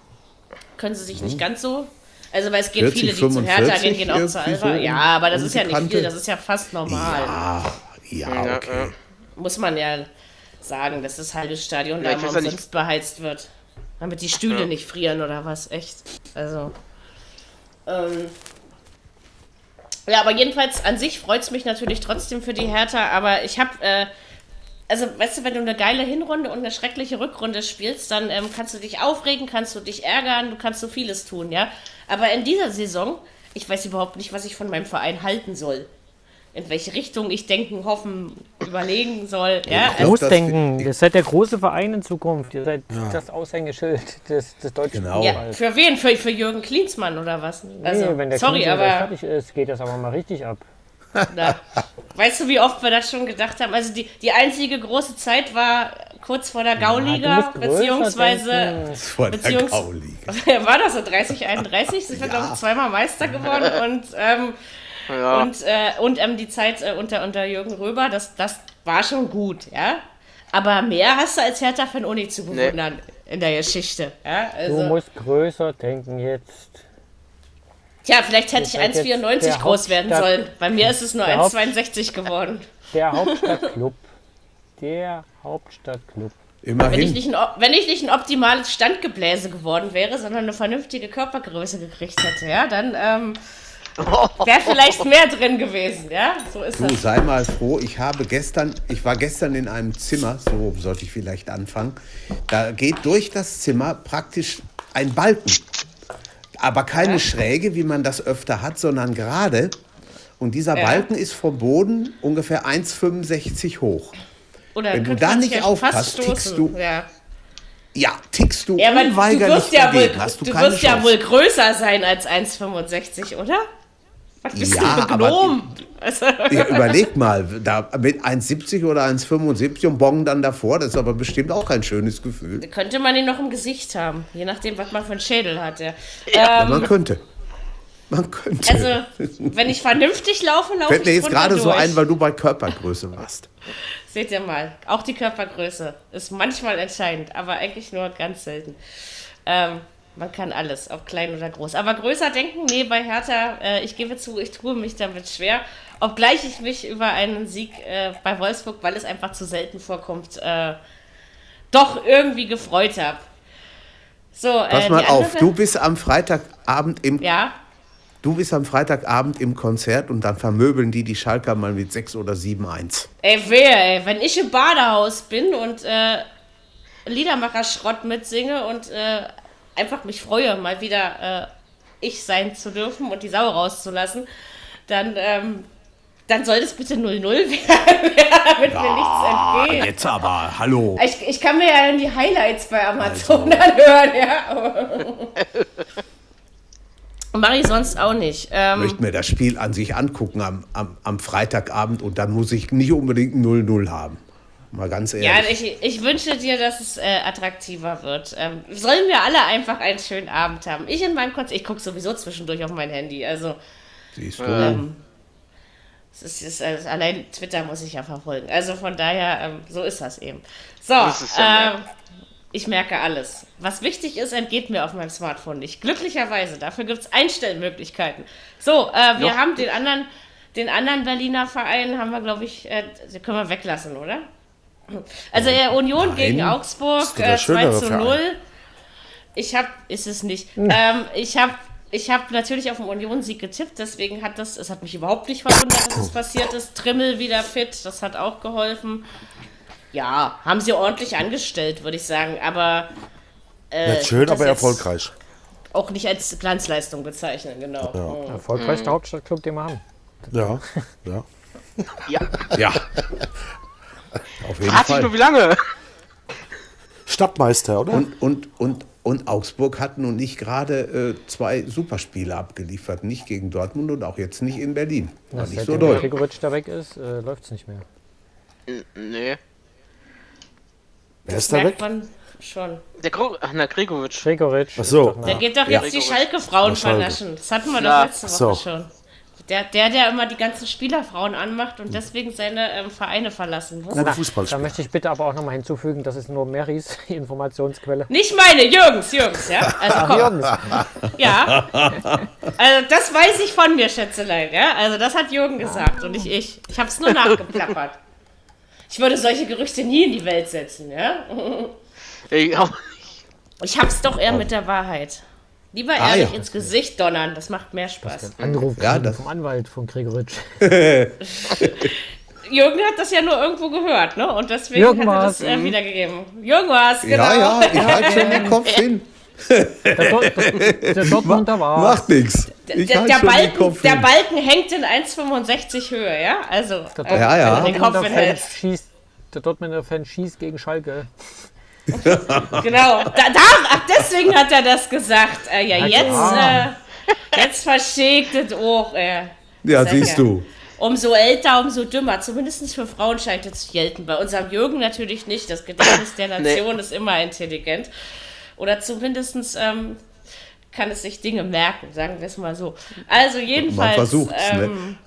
können sie sich nicht ganz so. Also, weil es geht 40, viele, die zu Hertha 45 gehen, gehen auch zu Alba. so ja, aber das ist ja nicht Kante. viel, das ist ja fast normal. Ja, ja, okay. Muss man ja sagen, dass das halbe Stadion Ja, da immer nicht- umsonst beheizt wird. Damit die Stühle nicht frieren oder was, echt. Also. Ähm, ja, aber jedenfalls an sich freut es mich natürlich trotzdem für die Hertha, aber ich habe, äh, also weißt du, wenn du eine geile Hinrunde und eine schreckliche Rückrunde spielst, dann ähm, kannst du dich aufregen, kannst du dich ärgern, du kannst so vieles tun, ja. Aber in dieser Saison, ich weiß überhaupt nicht, was ich von meinem Verein halten soll. In welche Richtung ich denken, hoffen, überlegen soll. Ja, Großdenken, ihr seid der große Verein in Zukunft. Ihr seid das Aushängeschild des, des deutschen Genau. Ja, für wen? Für, für Jürgen Klinsmann oder was? Also, nee, wenn der sorry, Klinsmann aber fertig ist, geht das aber mal richtig ab. na, weißt du, wie oft wir das schon gedacht haben? Also die, die einzige große Zeit war kurz vor der Gauliga, größer beziehungsweise. Vor der Beziehungs- Gauliga. war das so 30, 31? Sind wir, glaube ich, zweimal Meister geworden und ähm, Ja. und, äh, und ähm, die Zeit äh, unter, unter Jürgen Röber, das, das war schon gut, ja. Aber mehr hast du als Hertha-Fan auch nicht zu bewundern in der Geschichte. Ja? Du Also, musst größer denken jetzt. tja, vielleicht hätte ich seid jetzt 1,94 der groß werden sollen. Bei mir ist es nur der Haupt- 1,62 geworden. Der Hauptstadtclub. Der Hauptstadtclub. Wenn ich, Immerhin. nicht ein, wenn ich nicht ein optimales Standgebläse geworden wäre, sondern eine vernünftige Körpergröße gekriegt hätte, ja, dann ähm, wäre vielleicht mehr drin gewesen, ja? So ist Du das. sei mal froh, ich habe gestern, ich war gestern in einem Zimmer, so sollte ich vielleicht anfangen. Da geht durch das Zimmer praktisch ein Balken. Aber keine Schräge, wie man das öfter hat, sondern gerade. Und dieser Ja. Balken ist vom Boden ungefähr 1,65 hoch. Oder wenn du da nicht ja aufpasst, tickst du- Ja. Ja, tickst du Ja, aber du unweigerlich wirst ja wohl, du du wirst ja wohl größer sein als 1,65, oder? Was bist Ja, du für ein aber- Gnom? Also, Ja, überleg mal, da mit 1,70 oder 1,75 und Bong dann davor, das ist aber bestimmt auch kein schönes Gefühl. könnte man ihn noch im Gesicht haben, je nachdem, was man für einen Schädel hat. Ja. Ja, Ähm, man könnte. Man könnte. also, wenn ich vernünftig laufe, laufe Fällt mir ich jetzt drunter gerade so ein, weil du bei Körpergröße warst. Seht ihr mal, auch die Körpergröße ist manchmal entscheidend, aber eigentlich nur ganz selten. Ähm, man kann alles, ob klein oder groß. Aber größer denken, nee, bei Hertha, äh, ich gebe zu, ich tue mich damit schwer. Obgleich ich mich über einen Sieg äh, bei Wolfsburg, weil es einfach zu selten vorkommt, äh, doch irgendwie gefreut habe. So, Pass äh, mal die auf, andere- du bist am Freitagabend im Ja, du bist am Freitagabend im Konzert und dann vermöbeln die die Schalker mal mit 6 oder 7-1. Ey, wer, ey, wenn ich im Badehaus bin und äh, Liedermacher-Schrott mitsinge und äh, einfach mich freue, mal wieder äh, ich sein zu dürfen und die Sau rauszulassen, dann, ähm, dann soll das bitte 0-0 werden, damit mir nichts entgeht. Jetzt aber, hallo. Ich, ich kann mir ja dann die Highlights bei Amazon dann hören, ja. Mache ich sonst auch nicht. Ich Ähm, möchte mir das Spiel an sich angucken am, am, am Freitagabend und dann muss ich nicht unbedingt ein 0-0 haben. Mal ganz ehrlich. Ja, ich, ich wünsche dir, dass es äh, attraktiver wird. Ähm, sollen wir alle einfach einen schönen Abend haben. Ich in meinem Konzert, ich gucke sowieso zwischendurch auf mein Handy. Also, Siehst du? ähm, es ist, es ist, allein Twitter muss ich ja verfolgen. Also von daher, ähm, so ist das eben. So, Das ja ähm, ich merke alles. Was wichtig ist, entgeht mir auf meinem Smartphone nicht. Glücklicherweise, dafür gibt es Einstellmöglichkeiten. So, äh, wir Noch- haben den anderen, den anderen Berliner Verein, haben wir, glaube ich, äh, den können wir weglassen, oder? Also äh, Union gegen Augsburg, äh, 2 schönere zu Verein. 0. Ich habe, ist es nicht. Ähm, ich habe ich hab natürlich auf den Union-Sieg getippt, deswegen hat das, es hat mich überhaupt nicht verwundert, dass es passiert ist. Trimmel wieder fit, das hat auch geholfen. Ja, haben sie ordentlich angestellt, würde ich sagen, aber äh, schön, aber erfolgreich. Auch nicht als Glanzleistung bezeichnen, genau. Mhm. Erfolgreichster Hauptstadtclub, den wir haben. Ja, ja. Ja. Ja. Auf jeden Frag dich Fall. nur, wie lange? Stadtmeister, oder? Und, und, und, und Augsburg hat nun nicht gerade äh, zwei Superspiele abgeliefert. Nicht gegen Dortmund und auch jetzt nicht in Berlin. War nicht so doll. Gregoritsch da weg ist, äh, läuft es nicht mehr. Nee. Wer ist da Merkt weg? man schon. Der Gro Ach, na, Gregoritsch. Gregoritsch. Ach so. nach- geht doch Ja. jetzt die Schalke-Frauen Schalke. vernaschen. Das hatten wir doch letzte Woche so. schon. Der, der, der immer die ganzen Spielerfrauen anmacht und deswegen seine ähm, Vereine verlassen muss. Gute Da möchte ich bitte aber auch nochmal hinzufügen, das ist nur Marys Informationsquelle. Nicht meine, Jürgens, Jürgens, ja? Also komm, Jürgens. ja. Also das weiß ich von mir, Schätzelein, ja? Also das hat Jürgen gesagt und nicht ich. Ich habe es nur nachgeplappert. Ich würde solche Gerüchte nie in die Welt setzen, ja? Ich hab's doch eher mit der Wahrheit. Lieber Ah, ehrlich ja. ins Gesicht donnern, das macht mehr Spaß. Anruf Ja, das- vom Anwalt von Gregoritsch. Jürgen hat das ja nur irgendwo gehört, ne? Und deswegen Jürgen hat er das äh, wiedergegeben. Jürgen war's, genau. Ja, ja, ich halte schon den Kopf hin. Der, Dort der Dortmunder war. Macht nichts. Ich Der, der, Balken, der. Balken hängt in 1,65 Höhe, ja? Also, Der äh, Ja, ja. den Kopf Dortmunder Fan schießt, der Dortmunder Fan schießt gegen Schalke. Genau. Da, da, ach, deswegen hat er das gesagt. Äh, ja, jetzt, äh, jetzt verschickt es auch. Äh. Ja, siehst ja. du. Umso älter, umso dümmer. Zumindest für Frauen scheint es zu gelten. Bei unserem Jürgen natürlich nicht. Das Gedächtnis der Nation ist immer intelligent. Oder zumindest ähm, kann es sich Dinge merken, sagen wir es mal so. Also jedenfalls versucht's, ne? ähm,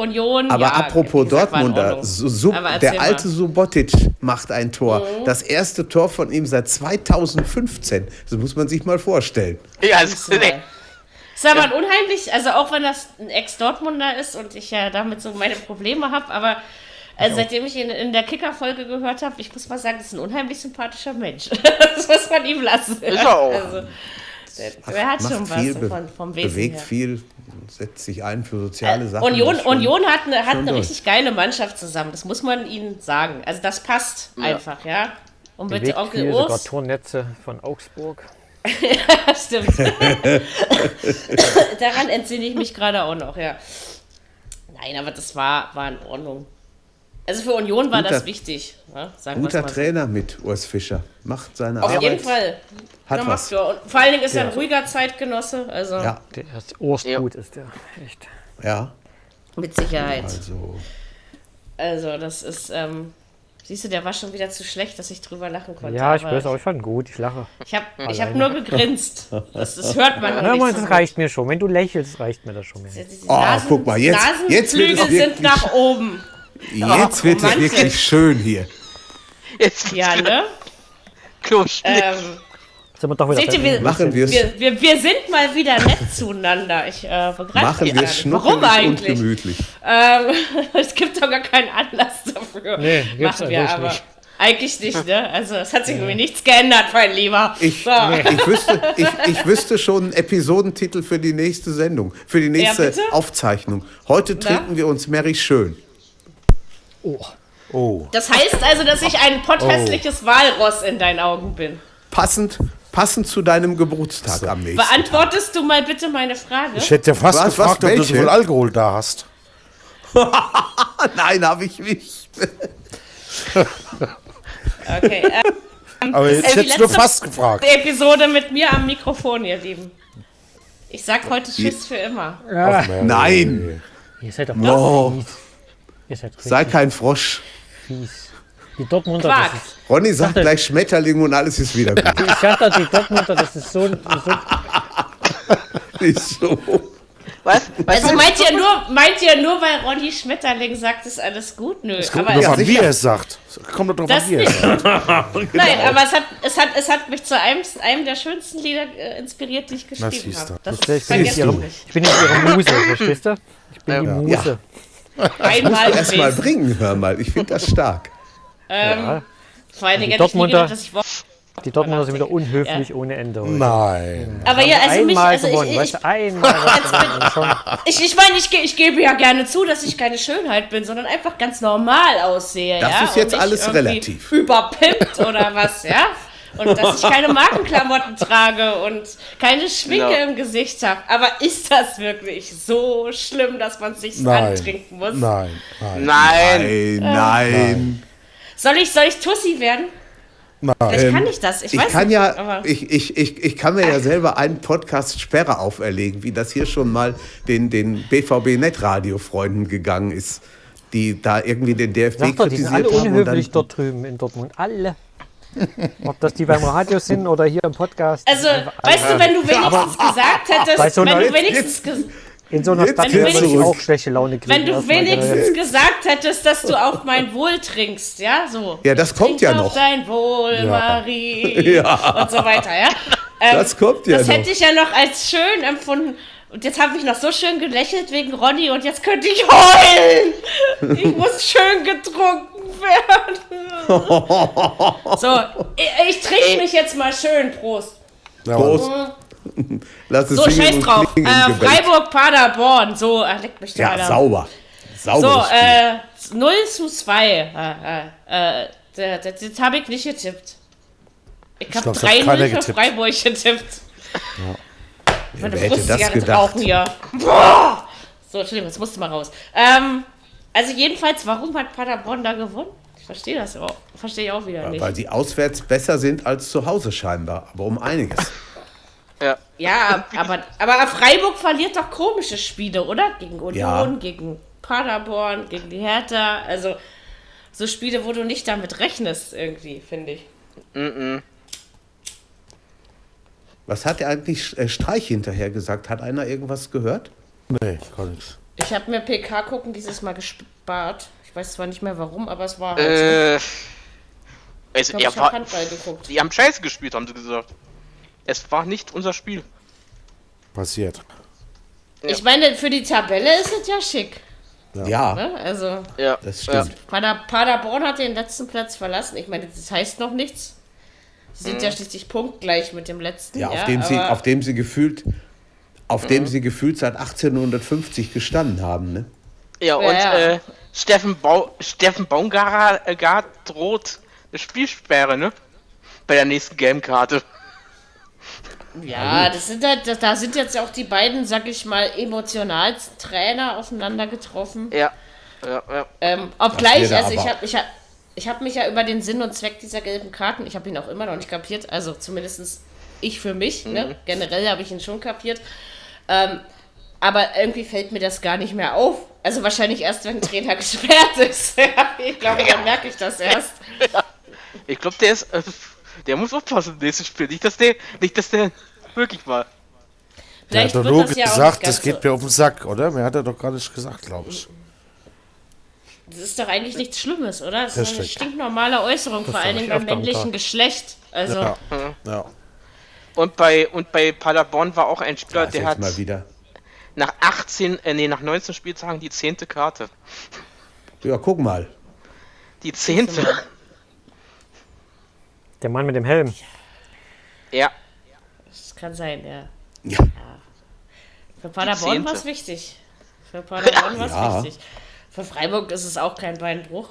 Union. Aber ja, apropos Dortmunder, Sub, der alte mal. Mhm. Subotic macht ein Tor. Das erste Tor von ihm seit 2015. Das muss man sich mal vorstellen. ja, das ist, Ist aber ein unheimlich, also auch wenn das ein Ex-Dortmunder ist und ich ja damit so meine Probleme habe, aber Also seitdem ich ihn in der Kicker-Folge gehört habe, ich muss mal sagen, das ist ein unheimlich sympathischer Mensch. das muss man ihm lassen. Ist er auch. Also, der, der hat schon Macht viel, was be von, vom Wesen bewegt her. viel, setzt sich ein für soziale Sachen. Union, Das ist schon- Union hat eine, hat eine richtig geile Mannschaft zusammen. Das muss man ihnen sagen. Also das passt einfach, ja. Und mit Onkel viel, sogar Urs. Tornetze von Augsburg. Stimmt. Daran entsinne ich mich gerade auch noch, ja. Nein, aber das war, war in Ordnung. Also für Union war das Guter- wichtig. Ja, sagen wir's Guter mal so. Trainer mit Urs Fischer. Macht seine Auf Arbeit. jeden Fall. Hat Ja, was. ja. Vor allen Dingen ist er ein ruhiger Zeitgenosse, also Ja, Der ist Urstgut ist der. Echt. ja. mit Sicherheit. Also, Also das ist, ähm, siehst du, der war schon wieder zu schlecht, dass ich drüber lachen konnte. Ja, ich weiß auch, ich fand ihn gut, ich lache. Ich habe ich hab nur gegrinst. Das, das hört man Hör noch mal, nicht so das gut. reicht mir schon. Wenn du lächelst, reicht mir das schon mehr. Die- die Oh, guck mal, jetzt- jetzt wird es wirklich- sind nach oben. Jetzt wird es wirklich schön hier. Jetzt Ja, ne? Kloschnitt. Ähm, Sind wir doch wieder seht ihr, wir, Machen wir es wir, wir, sind mal wieder nett zueinander. Ich äh, machen wir. Warum schnuckelig und eigentlich? gemütlich. Ähm, es gibt doch gar keinen Anlass dafür. Nee, gibt's Machen wir aber. nicht. Eigentlich nicht, ne? Also es hat sich irgendwie nichts geändert, mein Lieber. Ich, so. ich, wüsste, ich, ich wüsste schon einen Episodentitel für die nächste Sendung, für die nächste bitte? Aufzeichnung. Heute trinken wir uns Mary schön. Oh. Das heißt also, dass ich ein potthässliches Walross in deinen Augen bin. Passend, passend zu deinem Geburtstag am nächsten. Beantwortest du mal bitte meine Frage? Ich hätte ja fast Was, was, gefragt, ob du so viel Alkohol da hast. Nein, habe ich nicht. Okay, äh, Aber jetzt die hättest du letzte- fast gefragt. Episode mit mir am Mikrofon, ihr Lieben. Ich sag heute Tschüss für immer. Ja, Nein, ihr seid doch Oh. fies. Ihr seid richtig sei kein Frosch. fies. Die Dortmunder, Quark. das ist, Ronny sagt Dachte- gleich Schmetterling und alles ist wieder gut. ich sag doch, die Dortmunder, das ist so, so Nicht so. Was? Was Also meint ihr nur, meint ihr nur, weil Ronny Schmetterling sagt, ist alles gut? Nö. Kommt Aber Ja, an, wie er es sagt. Kommt doch drauf Das an, wie er es nicht. sagt. Nein, aber es hat, es, hat, es hat mich zu einem, einem der schönsten Lieder äh, inspiriert, die ich geschrieben habe. Das ich, bin vergesst jetzt ihr ihre, nicht. ich bin jetzt ihre Muse, verstehst du? Ich bin die Muse. Einmal Erst mal bringen, hör mal. Ich finde das stark. Ja. Vor allen Dingen Die ich nie Dortmunder- gedacht, dass ich Die Dortmunder sind wieder unhöflich ohne Ende. heute. Nein. Aber ja, also mich, einmal also gewonnen, ich, weißt ich, du, einmal ich, ich meine, ich, ich gebe ja gerne zu, dass ich keine Schönheit bin, sondern einfach ganz normal aussehe. Das ja? ist jetzt alles relativ. Überpimpt oder was, ja? Und dass ich keine Markenklamotten trage und keine Schminke Genau. im Gesicht habe. Aber ist das wirklich so schlimm, dass man sich Nein. antrinken muss? Nein. Nein. Nein. Nein, nein. Soll ich, soll ich Tussi werden? Vielleicht kann ich das. Ich, Ich weiß kann nicht, ja, ich, ich, ich, ich kann mir ja selber einen Podcast Sperre auferlegen, wie das hier schon mal den, den BVB Netradio Freunden gegangen ist, die da irgendwie den DFB Sag doch, die sind alle kritisiert unhöflich dann- dort drüben in Dortmund. Alle. Ob das die beim Radio sind oder hier im Podcast. Also, weißt du, wenn du wenigstens gesagt hättest, so einer- wenn du wenigstens, in so einer Jetzt Stadt wenn du würde ich wenigstens- auch schlechte Laune kriegen. wenn du wenigstens gesagt hättest, dass du auf mein Wohl trinkst, ja, so. Ja, das kommt Trink ja auf noch. dein Wohl, Ja. Marie. Ja. Und so weiter, ja. Ähm, Das kommt ja Das noch. hätte ich ja noch als schön empfunden. Und jetzt habe ich noch so schön gelächelt wegen Ronny und jetzt könnte ich heulen. Ich muss schön getrunken werden. So, ich, ich trinke mich jetzt mal schön. Prost. Prost. Lass es So, scheiß drauf. Äh. Freiburg, Paderborn. So, äh, leck mich doch Ja, Alter. sauber. Sauber. So, äh, 0 zu 2. Äh, äh, äh, das, das, das habe ich nicht getippt. Ich habe glaub, das hat keiner 3-0 für getippt. Freiburg getippt. Ich meine, wer hätte das gedacht? rauchen hier. Boah! So, Entschuldigung, jetzt musste mal raus. Ähm, also jedenfalls, warum hat Paderborn da gewonnen? Ich verstehe das auch. Verstehe ich auch wieder nicht. Weil die auswärts besser sind als zu Hause scheinbar, aber um einiges. Ja. Ja, aber, aber Freiburg verliert doch komische Spiele, oder? Gegen Union, Ja. gegen Paderborn, gegen die Hertha. Also so Spiele, wo du nicht damit rechnest, irgendwie, finde ich. Was hat er eigentlich äh, Streich hinterher gesagt? Hat einer irgendwas gehört? Nee, gar nichts. Ich habe mir PK gucken dieses Mal gespart. Ich weiß zwar nicht mehr warum, aber es war halt so. Äh. Es, Ich glaube, er ich Handball geguckt. die haben Scheiße gespielt, haben sie gesagt. Es war nicht unser Spiel. Passiert. Ich meine, für die Tabelle ist es ja schick. Ja, Ne? Also Ja, das ja. stimmt. Pader, Paderborn hat den letzten Platz verlassen. Ich meine, das heißt noch nichts. Sie sind ja schließlich punktgleich mit dem letzten. Ja, auf dem sie, auf dem sie gefühlt, auf dem sie gefühlt seit 1850 gestanden haben, ne? Ja, und Ja, ja. Äh, Steffen, Bau Steffen Baumgart Gart droht eine Spielsperre, ne? Bei der nächsten Game-Karte. Ja, das sind halt, da- sind jetzt auch die beiden, sag ich mal, emotionalsten Trainer aufeinander getroffen. Ja. Ja, ja. Ähm, obgleich, also ich habe ich hab, ich hab mich ja über den Sinn und Zweck dieser gelben Karten, ich habe ihn auch immer noch nicht kapiert, also zumindest ich für mich, ne? generell habe ich ihn schon kapiert. Ähm, aber irgendwie fällt mir das gar nicht mehr auf. Also wahrscheinlich erst, wenn ein Trainer gesperrt ist. ich glaube, dann merke ich das erst. Ich glaube, der ist. Äh, der muss aufpassen im nächsten Spiel. Nicht, dass der. Nicht, dass der. Wirklich mal. Der hat doch nur das ja gesagt, ganz das geht so. mir auf den Sack, oder? Mehr hat er doch gar nicht gesagt, glaube ich. Das ist doch eigentlich nichts Schlimmes, oder? Das ist eine stinknormale Äußerung, vor allen Dingen beim männlichen. Geschlecht. Also, Ja. ja. Und bei, und bei Paderborn war auch ein Spieler, Das der hat mal wieder. Nach 18, äh, nee, nach 19 Spieltagen die zehnte Karte. Ja, guck mal. Die zehnte. Der Mann mit dem Helm. Ja. das kann sein, ja. Ja, Für Paderborn war es wichtig. Für Paderborn war es Ja. wichtig. Für Freiburg ist es auch kein Beinbruch.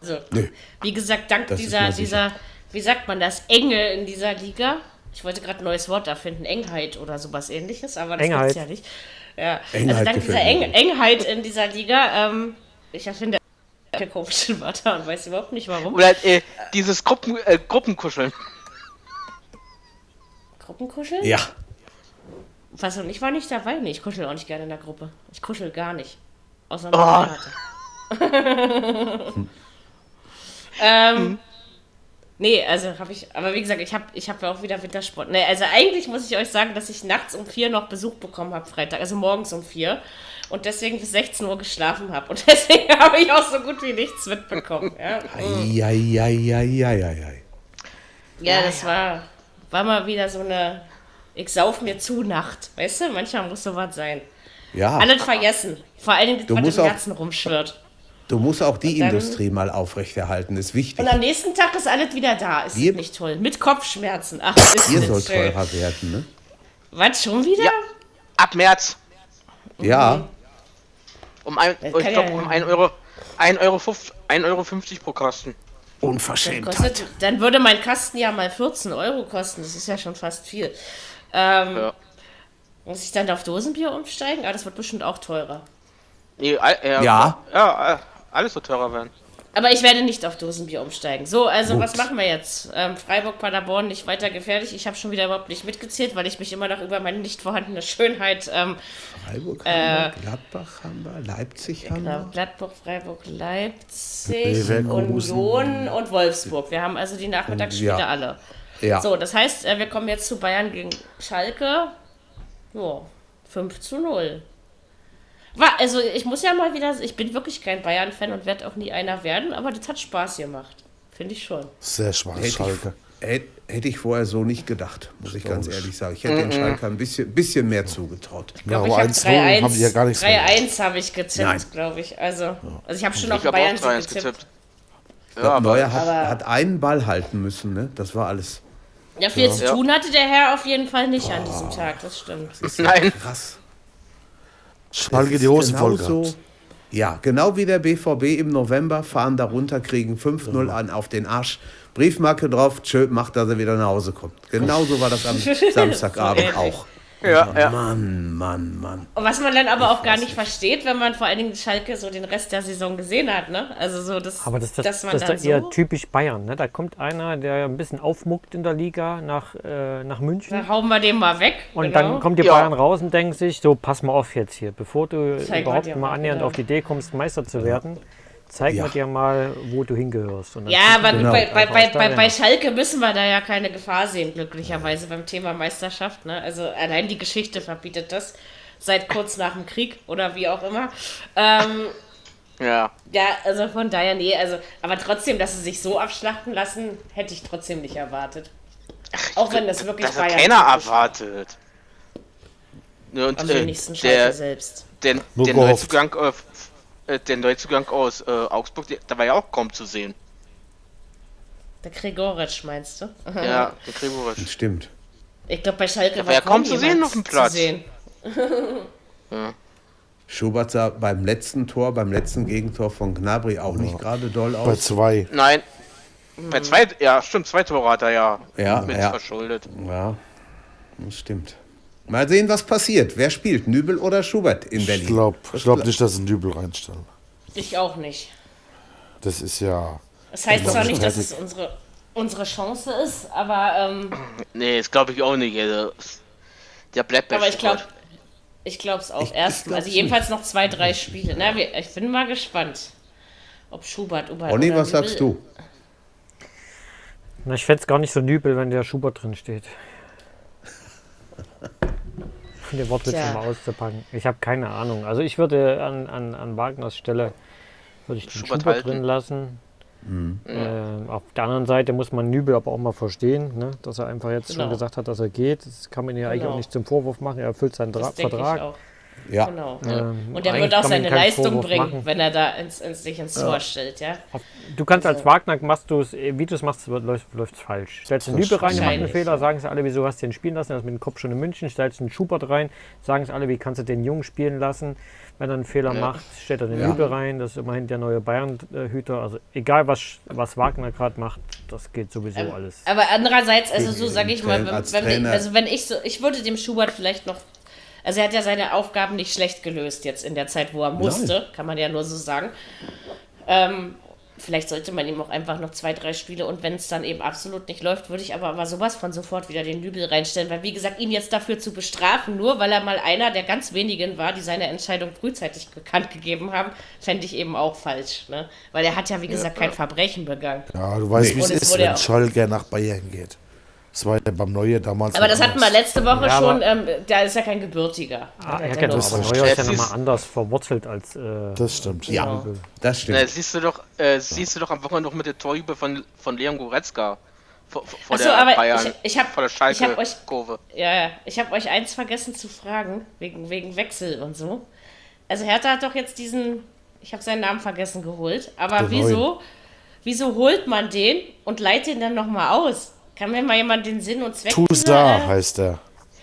Also, Nö. wie gesagt, dank Das dieser, dieser, wie sagt man das, Enge in dieser Liga. Ich wollte gerade ein neues Wort erfinden, Engheit oder sowas ähnliches, aber das Engheit. gibt's ja nicht. Ja. Engheit also dank dieser Eng Engheit in dieser Liga, ähm, ich erfinde komische Wörter und weiß überhaupt nicht warum. Oder äh, dieses Gruppen, äh, Gruppenkuscheln. Gruppenkuscheln? ja. Was und ich war nicht dabei. Nee, ich kuschel auch nicht gerne in der Gruppe. Ich kuschel gar nicht. Außer Oh. mit Renate. ähm, nee, also habe ich, aber wie gesagt, ich habe ich hab ja auch wieder Wintersport. Nee, also eigentlich muss ich euch sagen, dass ich nachts um vier noch Besuch bekommen habe, Freitag, also morgens um vier. Und deswegen bis 16 Uhr geschlafen habe. Und deswegen habe ich auch so gut wie nichts mitbekommen. Ja, Eieieiei. ja das war, war mal wieder so eine Ich sauf mir zu Nacht. Weißt du, manchmal muss sowas sein. Ja, Alles vergessen. Vor allen Dingen, Du das, was im Herzen rumschwirrt. Du musst auch die dann- Industrie mal aufrechterhalten, ist wichtig. Und am nächsten Tag ist alles wieder da. Ist Wir- nicht toll. Mit Kopfschmerzen. Ach, ist Ihr soll schön. teurer werden, ne? Was, schon wieder? Ja. Ab März. Ja, Um ein, ich glaube ja- um 1 Euro, 1 Euro, 50, 1 Euro 50 pro Kasten. Dann, Unverschämtheit. kostet, dann würde mein Kasten ja mal 14 Euro kosten. Das ist ja schon fast viel. Ähm, Ja. Muss ich dann auf Dosenbier umsteigen? Ah, das wird bestimmt auch teurer. Nee, all- äh, Ja. Ja, äh, alles so teurer werden. Aber ich werde nicht auf Dosenbier umsteigen. So, also was machen wir jetzt? Ähm, Freiburg, Paderborn nicht weiter gefährlich. Ich habe schon wieder überhaupt nicht mitgezählt, weil ich mich immer noch über meine nicht vorhandene Schönheit ähm, Freiburg Äh, haben wir, Gladbach haben wir, Leipzig haben genau, wir. Gladbach, Freiburg, Leipzig. Union und Wolfsburg. Wir haben also die Nachmittagsspiele Ja. alle. Ja, So, das heißt, äh, wir kommen jetzt zu Bayern gegen Schalke. Ja, 5 zu 0. War, also ich muss ja mal wieder, ich bin wirklich kein Bayern-Fan und werde auch nie einer werden, aber das hat Spaß gemacht. Finde ich schon. Sehr schwach, hätte Schalke. ich, hätte, hätte ich vorher so nicht gedacht, muss ich ganz ehrlich sagen. Ich hätte den Schalke ein bisschen, bisschen mehr zugetraut. Ich glaube, aber ich habe 1-0 haben die ja gar nichts mehr 3-1 habe ich Nein. getippt, glaube ich. Also, also ich habe schon Ich auf auch Bayern 3-1 getippt. getippt. Ich glaub, aber- Neuer hat, aber- hat einen Ball halten müssen, ne? Das war alles. Ja, viel zu Ja. tun hatte der Herr auf jeden Fall nicht an diesem Tag, das stimmt. Nein. Krass. Schalke die Hosen voll gehabt. Ja, genau wie der BVB im November fahren da runter, kriegen 5-0 an auf den Arsch. Briefmarke drauf, tschö, macht, dass er wieder nach Hause kommt. Genauso war das am Samstagabend auch. Ja, ja. Mann, Mann, Mann. Und was man dann aber auch gar nicht versteht, wenn man vor allen Dingen Schalke so den Rest der Saison gesehen hat, ne? Also so, das, Aber das, das, dass man das ist dann eher so typisch Bayern. Ne? Da kommt einer, der ein bisschen aufmuckt in der Liga nach, äh, nach München. dann hauen wir den mal weg. Und genau. dann kommen die Ja. Bayern raus und denken sich, so pass mal auf jetzt hier, bevor du Zeig mal überhaupt mal mal, annähernd genau. auf die Idee kommst, Meister zu werden, zeig Ja. mir dir mal, wo du hingehörst. Ja, aber Genau. bei, bei, bei, bei. Schalke müssen wir da ja keine Gefahr sehen, glücklicherweise beim Thema Meisterschaft. Ne? Also allein die Geschichte verbietet das. Seit kurz nach dem Krieg oder wie auch immer. Ähm, Ja. ja, also von daher, nee, also, aber trotzdem, dass sie sich so abschlachten lassen, hätte ich trotzdem nicht erwartet. Auch wenn das wirklich Das hat Bayern keiner typisch war. erwartet. Ne, Und Am äh, wenigsten Schalke selbst. der, gehofft. Neuzugang, äh, der Neuzugang aus äh, Augsburg, der, der war ja auch kaum zu sehen. Der Gregoritsch, meinst du? Ja, der Gregoritsch. Stimmt. Ich glaube, bei Schalke war ja kaum zu sehen auf dem Platz. zu sehen. Schubert sah beim letzten Tor, beim letzten Gegentor von Gnabry auch nicht gerade doll Bei aus. zwei. Nein. Bei zwei, ja, stimmt, zwei Tore hat er ja, Ja, mit ja. verschuldet. Ja, das stimmt. Mal sehen, was passiert. Wer spielt, Nübel oder Schubert in Ich Berlin? glaube Was glaub gla- nicht, dass sie einen Dübel reinstellen. Ich auch nicht. Das ist ja. Das heißt zwar nicht, dass es unsere, unsere Chance ist, aber, ähm, Nee, das glaube ich auch nicht. Also, der bleibt bei aber ich glaube, ich glaube es auch Ich- ich erstmal. glaub's Also jedenfalls noch zwei, drei Spiele. Na, wir, ich bin mal gespannt, ob Schubert über. Oder was sagst Nübel- du? Na, ich fände es gar nicht so nübel, wenn der Schubert drin steht. Um den Wortwitz Tja. mal auszupacken. Ich habe keine Ahnung. Also ich würde an, an, an Wagners Stelle würde ich den Schubert Schubert, drin lassen. Ähm, auf der anderen Seite muss man Nübel aber auch mal verstehen, ne? dass er einfach jetzt Genau. schon gesagt hat, dass er geht. Das kann man ja eigentlich Genau. auch nicht zum Vorwurf machen. Er erfüllt seinen Dra Das denke ich Vertrag. Ja, Genau. Ähm, Und er wird auch seine Leistung Vorwurf bringen, machen. wenn er da ins, ins, sich ins Tor stellt, ja. Du kannst als Wagner, machst du es, wie du es machst, läuft es falsch. Stellst einen Nübel rein, macht einen Fehler, sagen sie alle, wieso hast du den spielen lassen, er ist mit dem Kopf schon in München. Stellst einen Schubert rein, sagen sie alle, wie kannst du den Jungen spielen lassen. Wenn er einen Fehler macht, stellt er den Ja. Nübel rein, das ist immerhin der neue Bayern-Hüter. Also egal, was, was Wagner gerade macht, das geht sowieso Ähm, alles. Aber andererseits, also so sage ich mal, wenn, wenn, also wenn ich so, ich würde dem Schubert vielleicht noch, also er hat ja seine Aufgaben nicht schlecht gelöst jetzt in der Zeit, wo er musste, kann man ja nur so sagen. Ähm, vielleicht sollte man ihm auch einfach noch zwei, drei Spiele und wenn es dann eben absolut nicht läuft, würde ich aber, aber sowas von sofort wieder den Nübel reinstellen, weil wie gesagt, ihn jetzt dafür zu bestrafen, nur weil er mal einer der ganz wenigen war, die seine Entscheidung frühzeitig bekannt gegeben haben, fände ich eben auch falsch, ne? Weil er hat ja, wie gesagt, kein Verbrechen begangen. Ja, du weißt, Nee. wie es ist, ja wenn auch- Schalke nach Bayern geht. Das war ja beim Neue damals. Aber das hatten wir letzte Woche Ja, schon, ähm, da ist ja kein Gebürtiger. Ah, Der ja, hat genau, nur- aber das Neuer ist ja nochmal anders verwurzelt als. Äh, Das stimmt. ja, Genau. das Na, stimmt. siehst du doch, äh, siehst du doch am Wochenende noch mit der Torhübe von, von Leon Goretzka. Vor, vor so, der aber Bayern, ich- ich hab- vor der ich hab euch- Schalke-Kurve. Ja, ja. Ich habe euch eins vergessen zu fragen, wegen, wegen Wechsel und so. Also Hertha hat doch jetzt diesen, ich habe seinen Namen vergessen, geholt. Aber Der wieso, wieso holt man den und leitet ihn dann nochmal aus? Kann mir mal jemand den Sinn und Zweck Tusa äh, heißt er.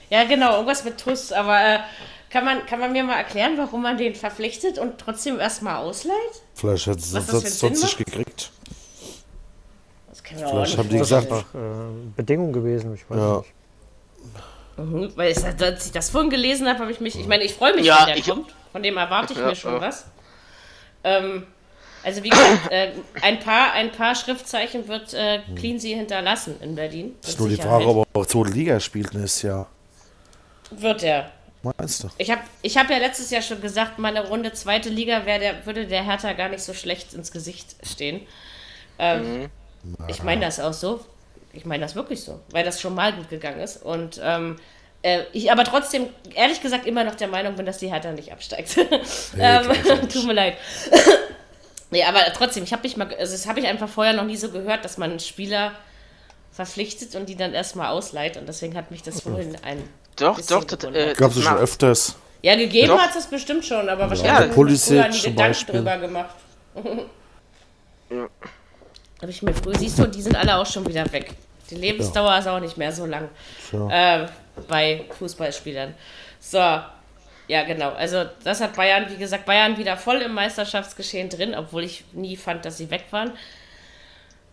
Ja, genau, irgendwas mit Tuss. Aber äh, kann, man, kann man mir mal erklären, warum man den verpflichtet und trotzdem erstmal ausleiht? Vielleicht hat es Was das sonst gekriegt. Das kann auch Vielleicht nicht haben die gesagt, einfach äh, Bedingung gewesen. Ich weiß Ja. nicht. Mhm, weil ich, als ich das vorhin gelesen habe, habe ich mich. Ich meine, ich freue mich, Ja, wenn der ich- kommt. Von dem erwarte ich Ja, mir schon ja. was. Ähm, also wie gesagt, äh, ein, paar, ein paar Schriftzeichen wird äh, Cleansea hinterlassen in Berlin. Das ist nur die. Frage, ob er auch zweite Liga spielt nächstes Jahr. Wird er. Meinst du? Ich habe ich hab ja letztes Jahr schon gesagt, meine Runde zweite Liga wär der, würde der Hertha gar nicht so schlecht ins Gesicht stehen. Ähm, Ich meine das auch so. Ich meine das wirklich so, weil das schon mal gut gegangen ist. Und ähm, äh, ich aber trotzdem, ehrlich gesagt, immer noch der Meinung bin, dass die Hertha nicht absteigt. ähm, tut mir leid. Nee, aber trotzdem, ich habe mich mal, also das habe ich einfach vorher noch nie so gehört, dass man einen Spieler verpflichtet und die dann erstmal ausleiht. Und deswegen hat mich das vorhin ein Doch, doch, das, äh, Gab es schon öfters. Ja, gegeben hat es bestimmt schon, aber Ja, wahrscheinlich habe ich mir Pulisic früher nie zum Gedanken Beispiel. drüber gemacht. Ja. Habe ich mir früher, siehst du, die sind alle auch schon wieder weg. Die Lebensdauer ist auch nicht mehr so lang ähm, bei Fußballspielern. So, ja genau. Also das hat Bayern, wie gesagt, Bayern wieder voll im Meisterschaftsgeschehen drin, obwohl ich nie fand, dass sie weg waren.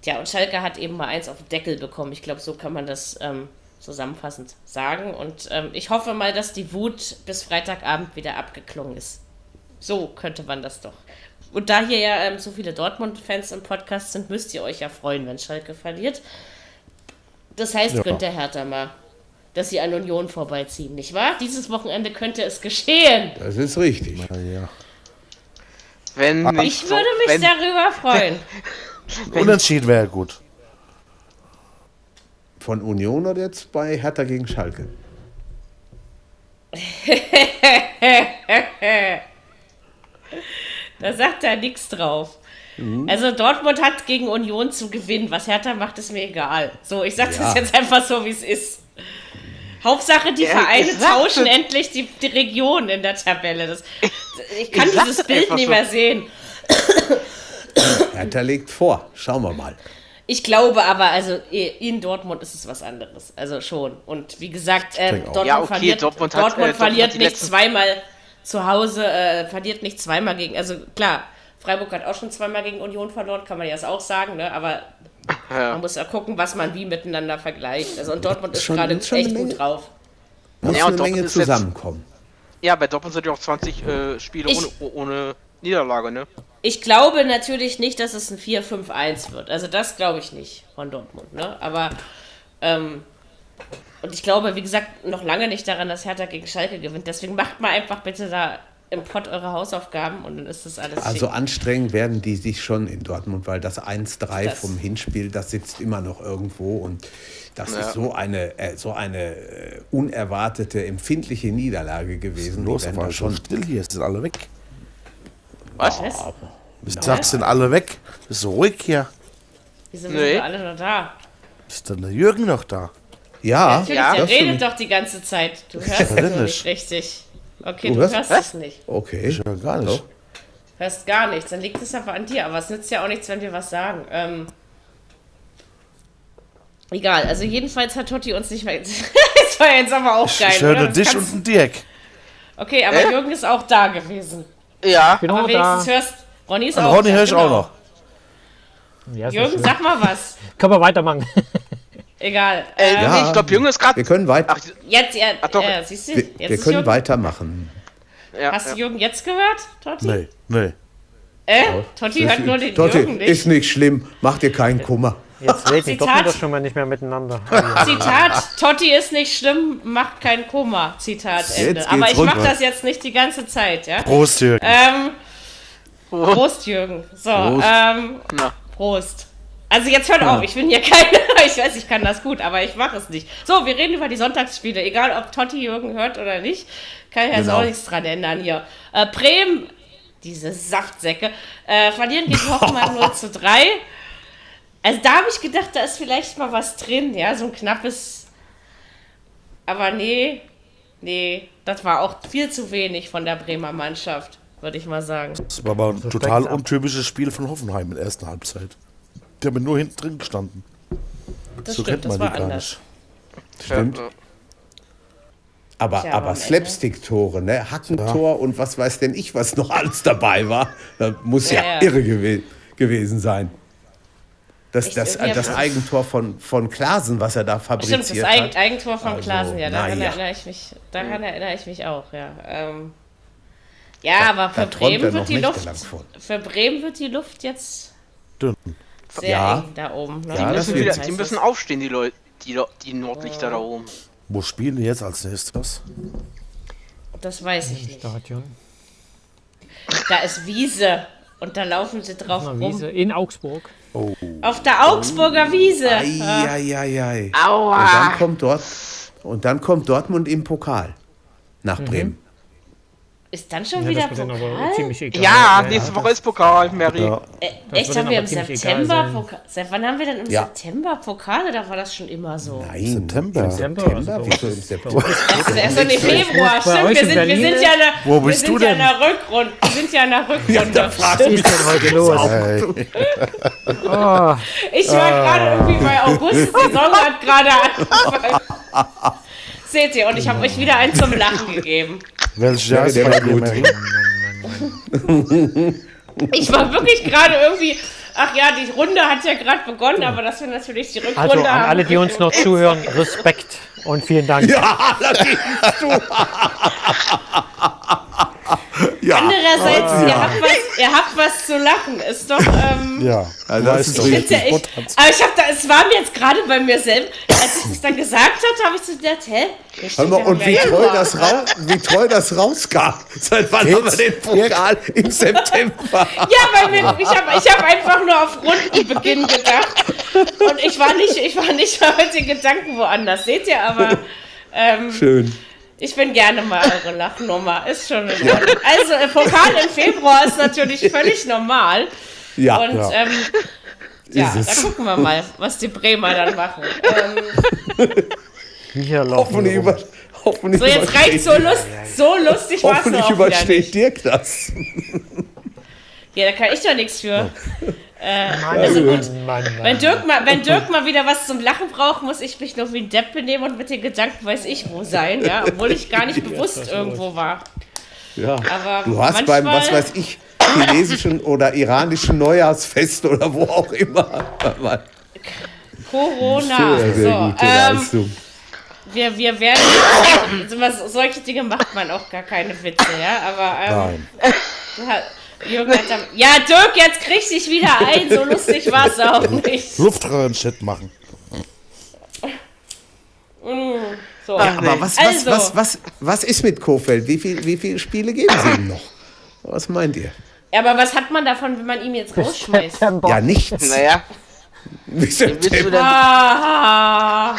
Tja, und Schalke hat eben mal eins auf den Deckel bekommen. Ich glaube, so kann man das ähm, zusammenfassend sagen. Und ähm, ich hoffe mal, dass die Wut bis Freitagabend wieder abgeklungen ist. So könnte man das doch. Und da hier ja ähm, so viele Dortmund-Fans im Podcast sind, müsst ihr euch ja freuen, wenn Schalke verliert. Das heißt, Ja. gönnt der Hertha mal, dass sie an Union vorbeiziehen, nicht wahr? Dieses Wochenende könnte es geschehen. Das ist richtig. Na ja. Wenn nicht Ich würde mich wenn, darüber freuen. Unentschieden wäre gut. Von Union oder jetzt bei Hertha gegen Schalke? Da sagt er nichts drauf. Also Dortmund hat gegen Union zu gewinnen. Was Hertha macht, ist mir egal. So, ich sage das Ja. jetzt einfach so, wie es ist. Hauptsache, die Ja, Vereine tauschen schon. endlich die, die Region in der Tabelle. Das, ich kann Ich dieses Bild nicht so. mehr sehen. Hertha legt vor. Schauen wir mal. Ich glaube aber, also in Dortmund ist es was anderes. Also schon. Und wie gesagt, äh. Dortmund, Ja, okay, verliert, Dortmund Dortmund, hat, äh, Dortmund verliert hat die nicht zweimal zu Hause, äh, verliert nicht zweimal gegen. Also klar, Freiburg hat auch schon zweimal gegen Union verloren, kann man ja auch sagen, ne? Aber Ja. man muss ja gucken, was man wie miteinander vergleicht. Also und Dortmund ist Schon- gerade ist echt Menge. gut drauf. Muss Ja, und eine Dortmund Menge ist jetzt- zusammenkommen. Ja, bei Dortmund sind ja auch 20 äh, Spiele Ich- ohne, ohne Niederlage, ne? Ich glaube natürlich nicht, dass es ein 4-5-1 wird. Also das glaube ich nicht von Dortmund. Ne? Aber ähm, und ich glaube, wie gesagt, noch lange nicht daran, dass Hertha gegen Schalke gewinnt. Deswegen macht mal einfach bitte da im Pott eure Hausaufgaben und dann ist das alles Also schick. anstrengend werden die sich schon in Dortmund, weil das 1-3 Das- vom Hinspiel, das sitzt immer noch irgendwo und das ist so eine, äh, so eine äh, unerwartete, empfindliche Niederlage gewesen. Los, die einmal schon still hier, sind alle weg. Was? Was? Ich sag, sind alle weg. Bist du ruhig hier? Wieso Nee. sind wir alle noch da? Ist dann der Jürgen noch da? Ja, Natürlich, Ja. der das redet doch die ganze Zeit. Du hörst nicht. nicht richtig. Okay, Du du, hörst- hörst es nicht. Okay. Ich höre gar nicht. Hörst gar nichts. Dann liegt es aber an dir. Aber es nützt ja auch nichts, wenn wir was sagen. Ähm, egal. Also jedenfalls hat Totti uns nicht mehr... das war jetzt aber auch geil, Ich höre nur Das dich und den Dirk. Okay, aber Jürgen ist auch da gewesen. Ja. Bin Aber auch da. wenigstens hörst... Ronny ist Und auch Ronny da, höre ich genau. auch noch. Ja, Jürgen, sag mal was. Können wir weitermachen. Egal. Äh, nee, ich glaube, Jürgen ist gerade. Wir können, weit, Ach, Jetzt, ja, Ach doch. äh, siehst du, wir, können Jürgen, weitermachen. ja, Hast du ja. Jürgen jetzt gehört, Totti? Nee, nee. Äh? Totti hört nur den Totti, Jürgen nicht. ist nicht schlimm. Mach dir keinen Kummer. Jetzt reden Zitat. Doch schon mal nicht mehr miteinander. Zitat, Totti ist nicht schlimm, macht kein Koma. Zitat Ende. geht's Aber ich mache runter. das jetzt nicht die ganze Zeit, ja? Prost, Jürgen. Ähm, Prost, Jürgen. So, Prost. ähm, Na. Prost. Also jetzt hört auf, ich bin hier keine, ich weiß, ich kann das gut, aber ich mache es nicht. So, wir reden über die Sonntagsspiele, egal ob Totti Jürgen hört oder nicht, kann ich jetzt Genau. auch nichts dran ändern hier. Äh, Bremen, diese Saftsäcke, äh, verlieren gegen Hoffenheim 0 zu 3. Also da habe ich gedacht, da ist vielleicht mal was drin, ja, so ein knappes, aber nee, nee, das war auch viel zu wenig von der Bremer Mannschaft, würde ich mal sagen. Das war aber ein total untypisches Spiel von Hoffenheim in der ersten Halbzeit. Die haben nur hinten drin gestanden. Das so stimmt, kennt das man war die gar anders. nicht. Stimmt. Ja, ja. Aber, aber aber Slapstick-Tore, ne? Hackentor und was weiß denn ich, was noch alles dabei war. Das muss ja, Ja, ja. irre gewe gewesen sein. Das, Echt, das, das hab- Eigentor von, von Klasen, was er da fabriziert Stimmt, das hat. Eigentor von Also, Klaasen, ja, daran, na ja. erinnere ich mich, daran erinnere ich mich auch, ja. Ähm, ja, aber für da träumt er Bremen, wird die Luft, für Bremen wird die Luft jetzt Dünn. Sehr Ja. eng da oben. Ne? Ja, Die müssen, wieder, die müssen aufstehen, die Leute, die, die Nordlichter da oben. Wo spielen die jetzt als nächstes? Das weiß ich nicht. Stadion. Da ist Wiese und da laufen sie drauf rum. Wiese in Augsburg. Auf der Augsburger Wiese. Eieiei. Und dann Aua! kommt dort und dann kommt Dortmund im Pokal nach Bremen. Ist dann schon Ja, wieder Pokal? ziemlich egal. Ja, nächste Woche ist Pokal, Mary. Ja. Äh, echt, haben wir im September. Pokal? Seit wann haben wir denn im Ja. September Pokal oder war das schon immer so? Nein, September. Im September, September? also Wieso im September? Das ist erst im Februar. Stimmt, wir in sind, wir Berlin sind ja in der, Wo wir bist sind du ja in denn? der Rückrunde. Wir sind ja in der Rückrunde. Was ist denn heute los? Hey. Oh, Ich war gerade irgendwie bei August. Die Saison hat gerade angefangen. Seht ihr, und ich habe euch wieder einen zum Lachen gegeben. Welches Jahr ist der war gut. Ich war wirklich gerade irgendwie. Ach ja, die Runde hat ja gerade begonnen, aber dass wir natürlich die Rückrunde also an haben. alle, die uns noch zuhören, Respekt und vielen Dank. Ja, gehst du. ja, Andererseits, Ah. ihr, habt was, ihr habt was zu lachen. Ist doch. Ähm, Ja, Also das ist doch, richtig. Ist ja echt, aber ich habe da, es war mir jetzt gerade bei mir selbst, als ich das dann gesagt habe, habe ich so gedacht, hä? Hör mal, und wie treu, das rau wie treu das rauskam. Seit wann haben wir den Pokal im September? Ja, weil mir, ich habe ich hab einfach nur auf Rundenbeginn gedacht. Und ich war nicht, ich war nicht mit den Gedanken woanders. Seht ihr, aber ähm, Schön. Ich bin gerne mal eure Lachnummer. Ist schon in Ordnung. Also, äh, Pokal im Februar ist natürlich völlig normal. Ja, Und Ja. ähm, ja, da gucken wir mal, was die Bremer dann machen. Ähm, Hier laufen Hoffentlich, wir über, hoffentlich So, jetzt reicht so, lust, so lustig war es Hoffentlich übersteht. Dirk das. Ja, da kann ich doch nichts für. Mann, Also gut. Mann, Mann. Wenn Dirk, mal, wenn Dirk mal wieder was zum Lachen braucht, muss ich mich nur wie ein Depp benehmen und mit den Gedanken weiß ich wo sein, ja, obwohl ich gar nicht bewusst irgendwo war. Ja. Aber Du hast beim, was weiß ich, chinesischen oder iranischen Neujahrsfest oder wo auch immer. Corona. Sehr, sehr so, ähm, wir, wir werden. sowas- solche Dinge macht man auch gar keine Witze, ja. Aber ähm, Nein. Ja, Jürgen hat Ja, Dirk, jetzt krieg dich wieder ein. So lustig war es auch nicht. Luftröhrenshit machen. So. Aber was, was, Also. was, was, was ist mit Kofeld? Wie, viel, wie viele Spiele geben sie ihm noch? Was meint ihr? Aber was hat man davon, wenn man ihm jetzt rausschmeißt? Ja, nichts. Naja, Wie wen willst du September. denn? Ah,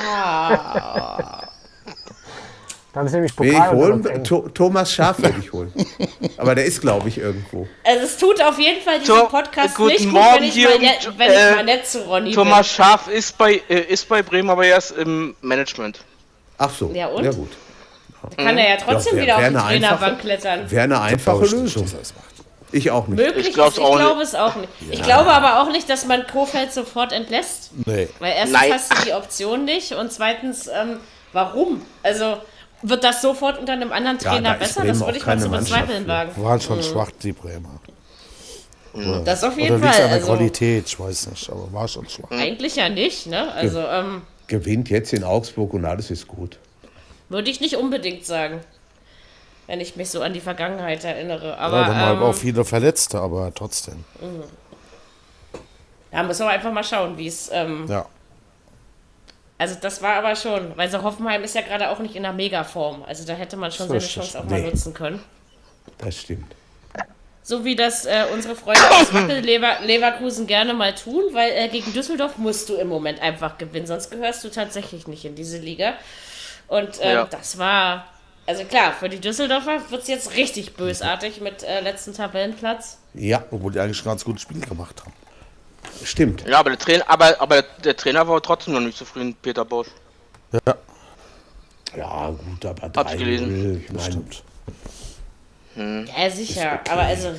Dann ist nämlich ich Pokal holen? und eng. Tho- Thomas Schaf würde ich holen. Aber der ist, glaube ich, irgendwo. Also es tut auf jeden Fall diesen Podcast guten nicht gut, Morgen wenn ich, mal, net, wenn äh, ich mal nett zu Ronny Thomas Schaf ist bei, äh, ist bei Bremen, aber er ist im Management. Ach so. Ja, und? Ja, gut. bin. Kann er ja trotzdem Ja, wieder auf wär die eine Trainerbank klettern. Wäre eine einfache Glaube ich Lösung. dass das macht. Ich auch nicht. Möglich Ich ich, glaub's ist, ich auch nicht. glaube es auch nicht. Ich glaube aber auch nicht, dass man Kofeld sofort entlässt. Nee. Weil erstens Nein. hast du die Option nicht und zweitens, ähm, warum? Also wird das sofort unter einem anderen Ja, Trainer da ist besser? Das würde ich mal zu bezweifeln wagen. Waren schon schwach, die Bremer. Das auf Oder jeden es Fall. an der Also, Qualität? Ich weiß nicht, aber war schon schwach. eigentlich ja nicht, ne? Also ähm, Gewinnt jetzt in Augsburg und alles ist gut. würde ich nicht unbedingt sagen. Wenn ich mich so an die Vergangenheit erinnere. Ja, Aber dann haben ähm, auch viele Verletzte, aber trotzdem. ja, müssen wir einfach mal schauen, wie es. Ähm, Ja. Also das war aber schon, weil so Hoffenheim ist ja gerade auch nicht in einer Megaform. Also da hätte man schon So seine. Chance auch mal Nee. nutzen können. Das stimmt. So wie das äh, unsere Freunde aus Wackel Lever Leverkusen gerne mal tun, weil äh, gegen Düsseldorf musst du im Moment einfach gewinnen, sonst gehörst du tatsächlich nicht in diese Liga. Und ähm, Ja. das war, also klar, für die Düsseldorfer wird es jetzt richtig bösartig mit äh, letzten Tabellenplatz. Ja, Obwohl die eigentlich ein ganz gutes Spiel gemacht haben. Stimmt. Ja, aber der Trainer, aber, aber der Trainer war trotzdem noch nicht zufrieden, Peter Bosch. Ja, Ja, gut, aber Hab's 3-0. gelesen. Ich meine, stimmt. Ja, sicher. Aber also,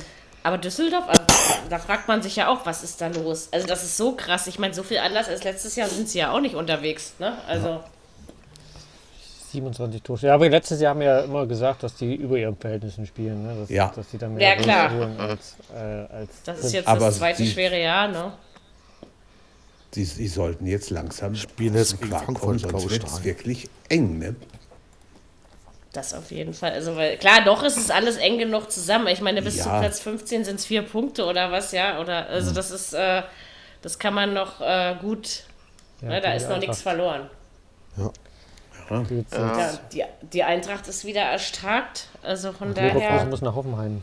aber Düsseldorf, also, da fragt man sich ja auch, was ist da los? Also das ist so krass. Ich meine, so viel anders als letztes Jahr sind sie ja auch nicht unterwegs, ne? Also 27 Tore. Ja, aber letztes Jahr haben wir ja immer gesagt, dass die über ihren Verhältnissen spielen. Ne? Dass, Ja. dass die dann mehr Ja, klar. als, äh, als das ist jetzt Aber das zweite schwere Jahr, ne? Die, die sollten jetzt langsam Spielen jetzt gegen Frankfurt, sonst wird es wirklich eng, ne? Das auf jeden Fall. Also, weil, klar, doch ist es alles eng genug zusammen. Ich meine, bis Ja. zu Platz 15 sind es vier Punkte oder was, ja? Oder, also, Hm. das ist, äh, das kann man noch äh, gut, Ja, ne, da ist noch nichts Eintracht. verloren. Die jetzt, Ja, die, die Eintracht ist wieder erstarkt. Also, von Leverkusen daher muss nach Hoffenheim.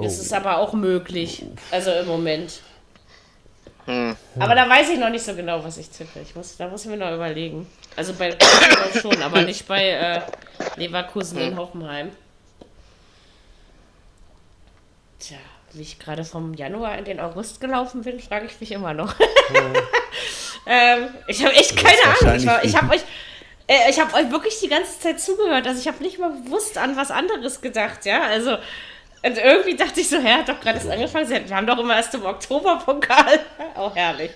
ist es aber auch möglich. Also, im Moment. Hm. Aber da weiß ich noch nicht so genau, was ich tippe. Ich muss, da muss ich mir noch überlegen. Also bei schon, aber nicht bei äh, Leverkusen in Hoffenheim. Tja, wie ich gerade vom Januar in den August gelaufen bin, frage ich mich immer noch. ähm, ich habe echt keine Ahnung. Ich, war- ich habe euch, äh, ich habe euch wirklich die ganze Zeit zugehört. Also ich habe nicht mal bewusst an was anderes gedacht, ja. Also und irgendwie dachte ich so, hä, hat doch gerade erst angefangen. Wir haben doch immer erst im Oktober Pokal. Auch herrlich.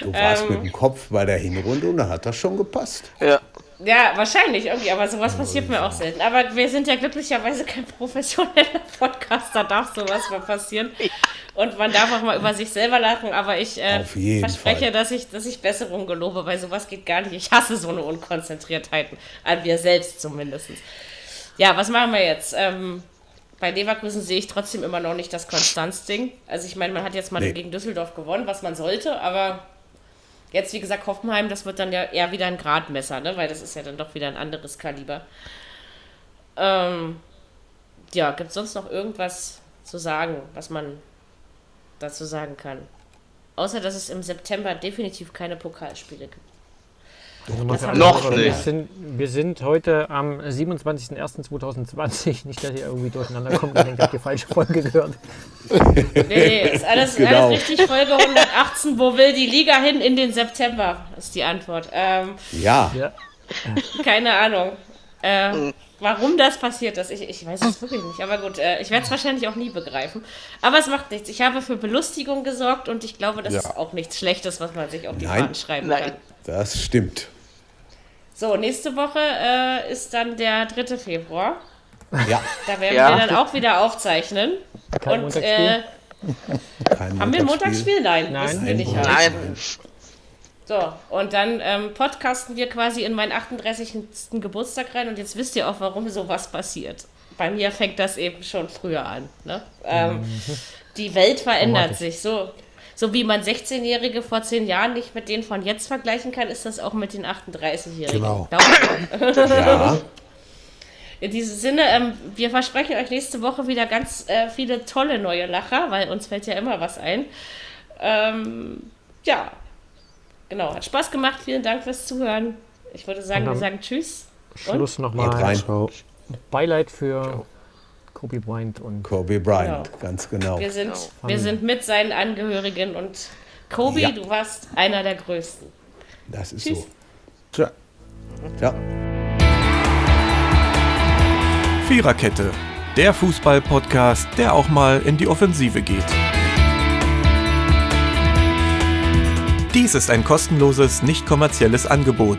Du, du warst Ähm. mit dem Kopf bei der Hinrunde und da hat das schon gepasst. Ja. Ja, wahrscheinlich irgendwie, aber sowas passiert mir auch selten. Aber wir sind ja glücklicherweise kein professioneller Podcast, da darf sowas mal passieren. Und man darf auch mal über sich selber lachen, aber ich äh, verspreche, Fall. dass ich, dass ich Besserung gelobe, weil sowas geht gar nicht. Ich hasse so eine Unkonzentriertheit, an mir selbst zumindest. Ja, was machen wir jetzt? Ähm, bei Leverkusen sehe ich trotzdem immer noch nicht das Konstanzding. Also ich meine, man hat jetzt mal Nee. gegen Düsseldorf gewonnen, was man sollte, aber Jetzt, wie gesagt, Hoffenheim, das wird dann ja eher wieder ein Gradmesser, ne? weil das ist ja dann doch wieder ein anderes Kaliber. Ähm, ja, gibt es sonst noch irgendwas zu sagen, was man dazu sagen kann? Außer, dass es im September definitiv keine Pokalspiele gibt. Wir Noch Wir nicht. gesagt. sind, wir sind heute am 27.01.2020. Nicht, dass ihr irgendwie durcheinander kommt und denkt, habt ihr falsche Folge gehört. Nee, nee, ist alles, Genau. alles richtig. Folge 118. Wo will die Liga hin in den September? Ist die Antwort. Ähm, Ja, Ja. Keine Ahnung. Äh, warum das passiert ist, ich, ich weiß es wirklich nicht. Aber gut, äh, ich werde es wahrscheinlich auch nie begreifen. Aber es macht nichts. Ich habe für Belustigung gesorgt und ich glaube, das Ja. ist auch nichts Schlechtes, was man sich auf die Nein. Fahnen schreiben Nein. kann. Das stimmt. So, nächste Woche äh, ist dann der 3. Februar. Ja, Da werden Ja. wir dann auch wieder aufzeichnen. Kein und Montagsspiel? äh, kein haben wir ein Montagsspiel? Nein, Nein. wissen wir nicht. Nein. Nein. So, und dann ähm, podcasten wir quasi in meinen 38. Geburtstag rein und jetzt wisst ihr auch, warum sowas passiert. Bei mir fängt das eben schon früher an. Ne? Ähm, Die Welt verändert sich. So, so wie man 16-Jährige vor 10 Jahren nicht mit denen von jetzt vergleichen kann, ist das auch mit den 38-Jährigen. Genau. Ja, In diesem Sinne, ähm, wir versprechen euch nächste Woche wieder ganz äh, viele tolle neue Lacher, weil uns fällt ja immer was ein. Ähm, ja, genau, hat Spaß gemacht. Vielen Dank fürs Zuhören. Ich würde sagen, wir sagen Tschüss. Schluss nochmal rein. Ciao. Beileid für Kobe Bryant und Kobe Bryant, Genau. ganz genau. Wir sind, Genau. wir sind mit seinen Angehörigen und Kobi, Ja. du warst einer der Größten. Das ist Tschüss. so. Tja. Ja. Viererkette, der Fußball-Podcast, der auch mal in die Offensive geht. Dies ist ein kostenloses, nicht kommerzielles Angebot.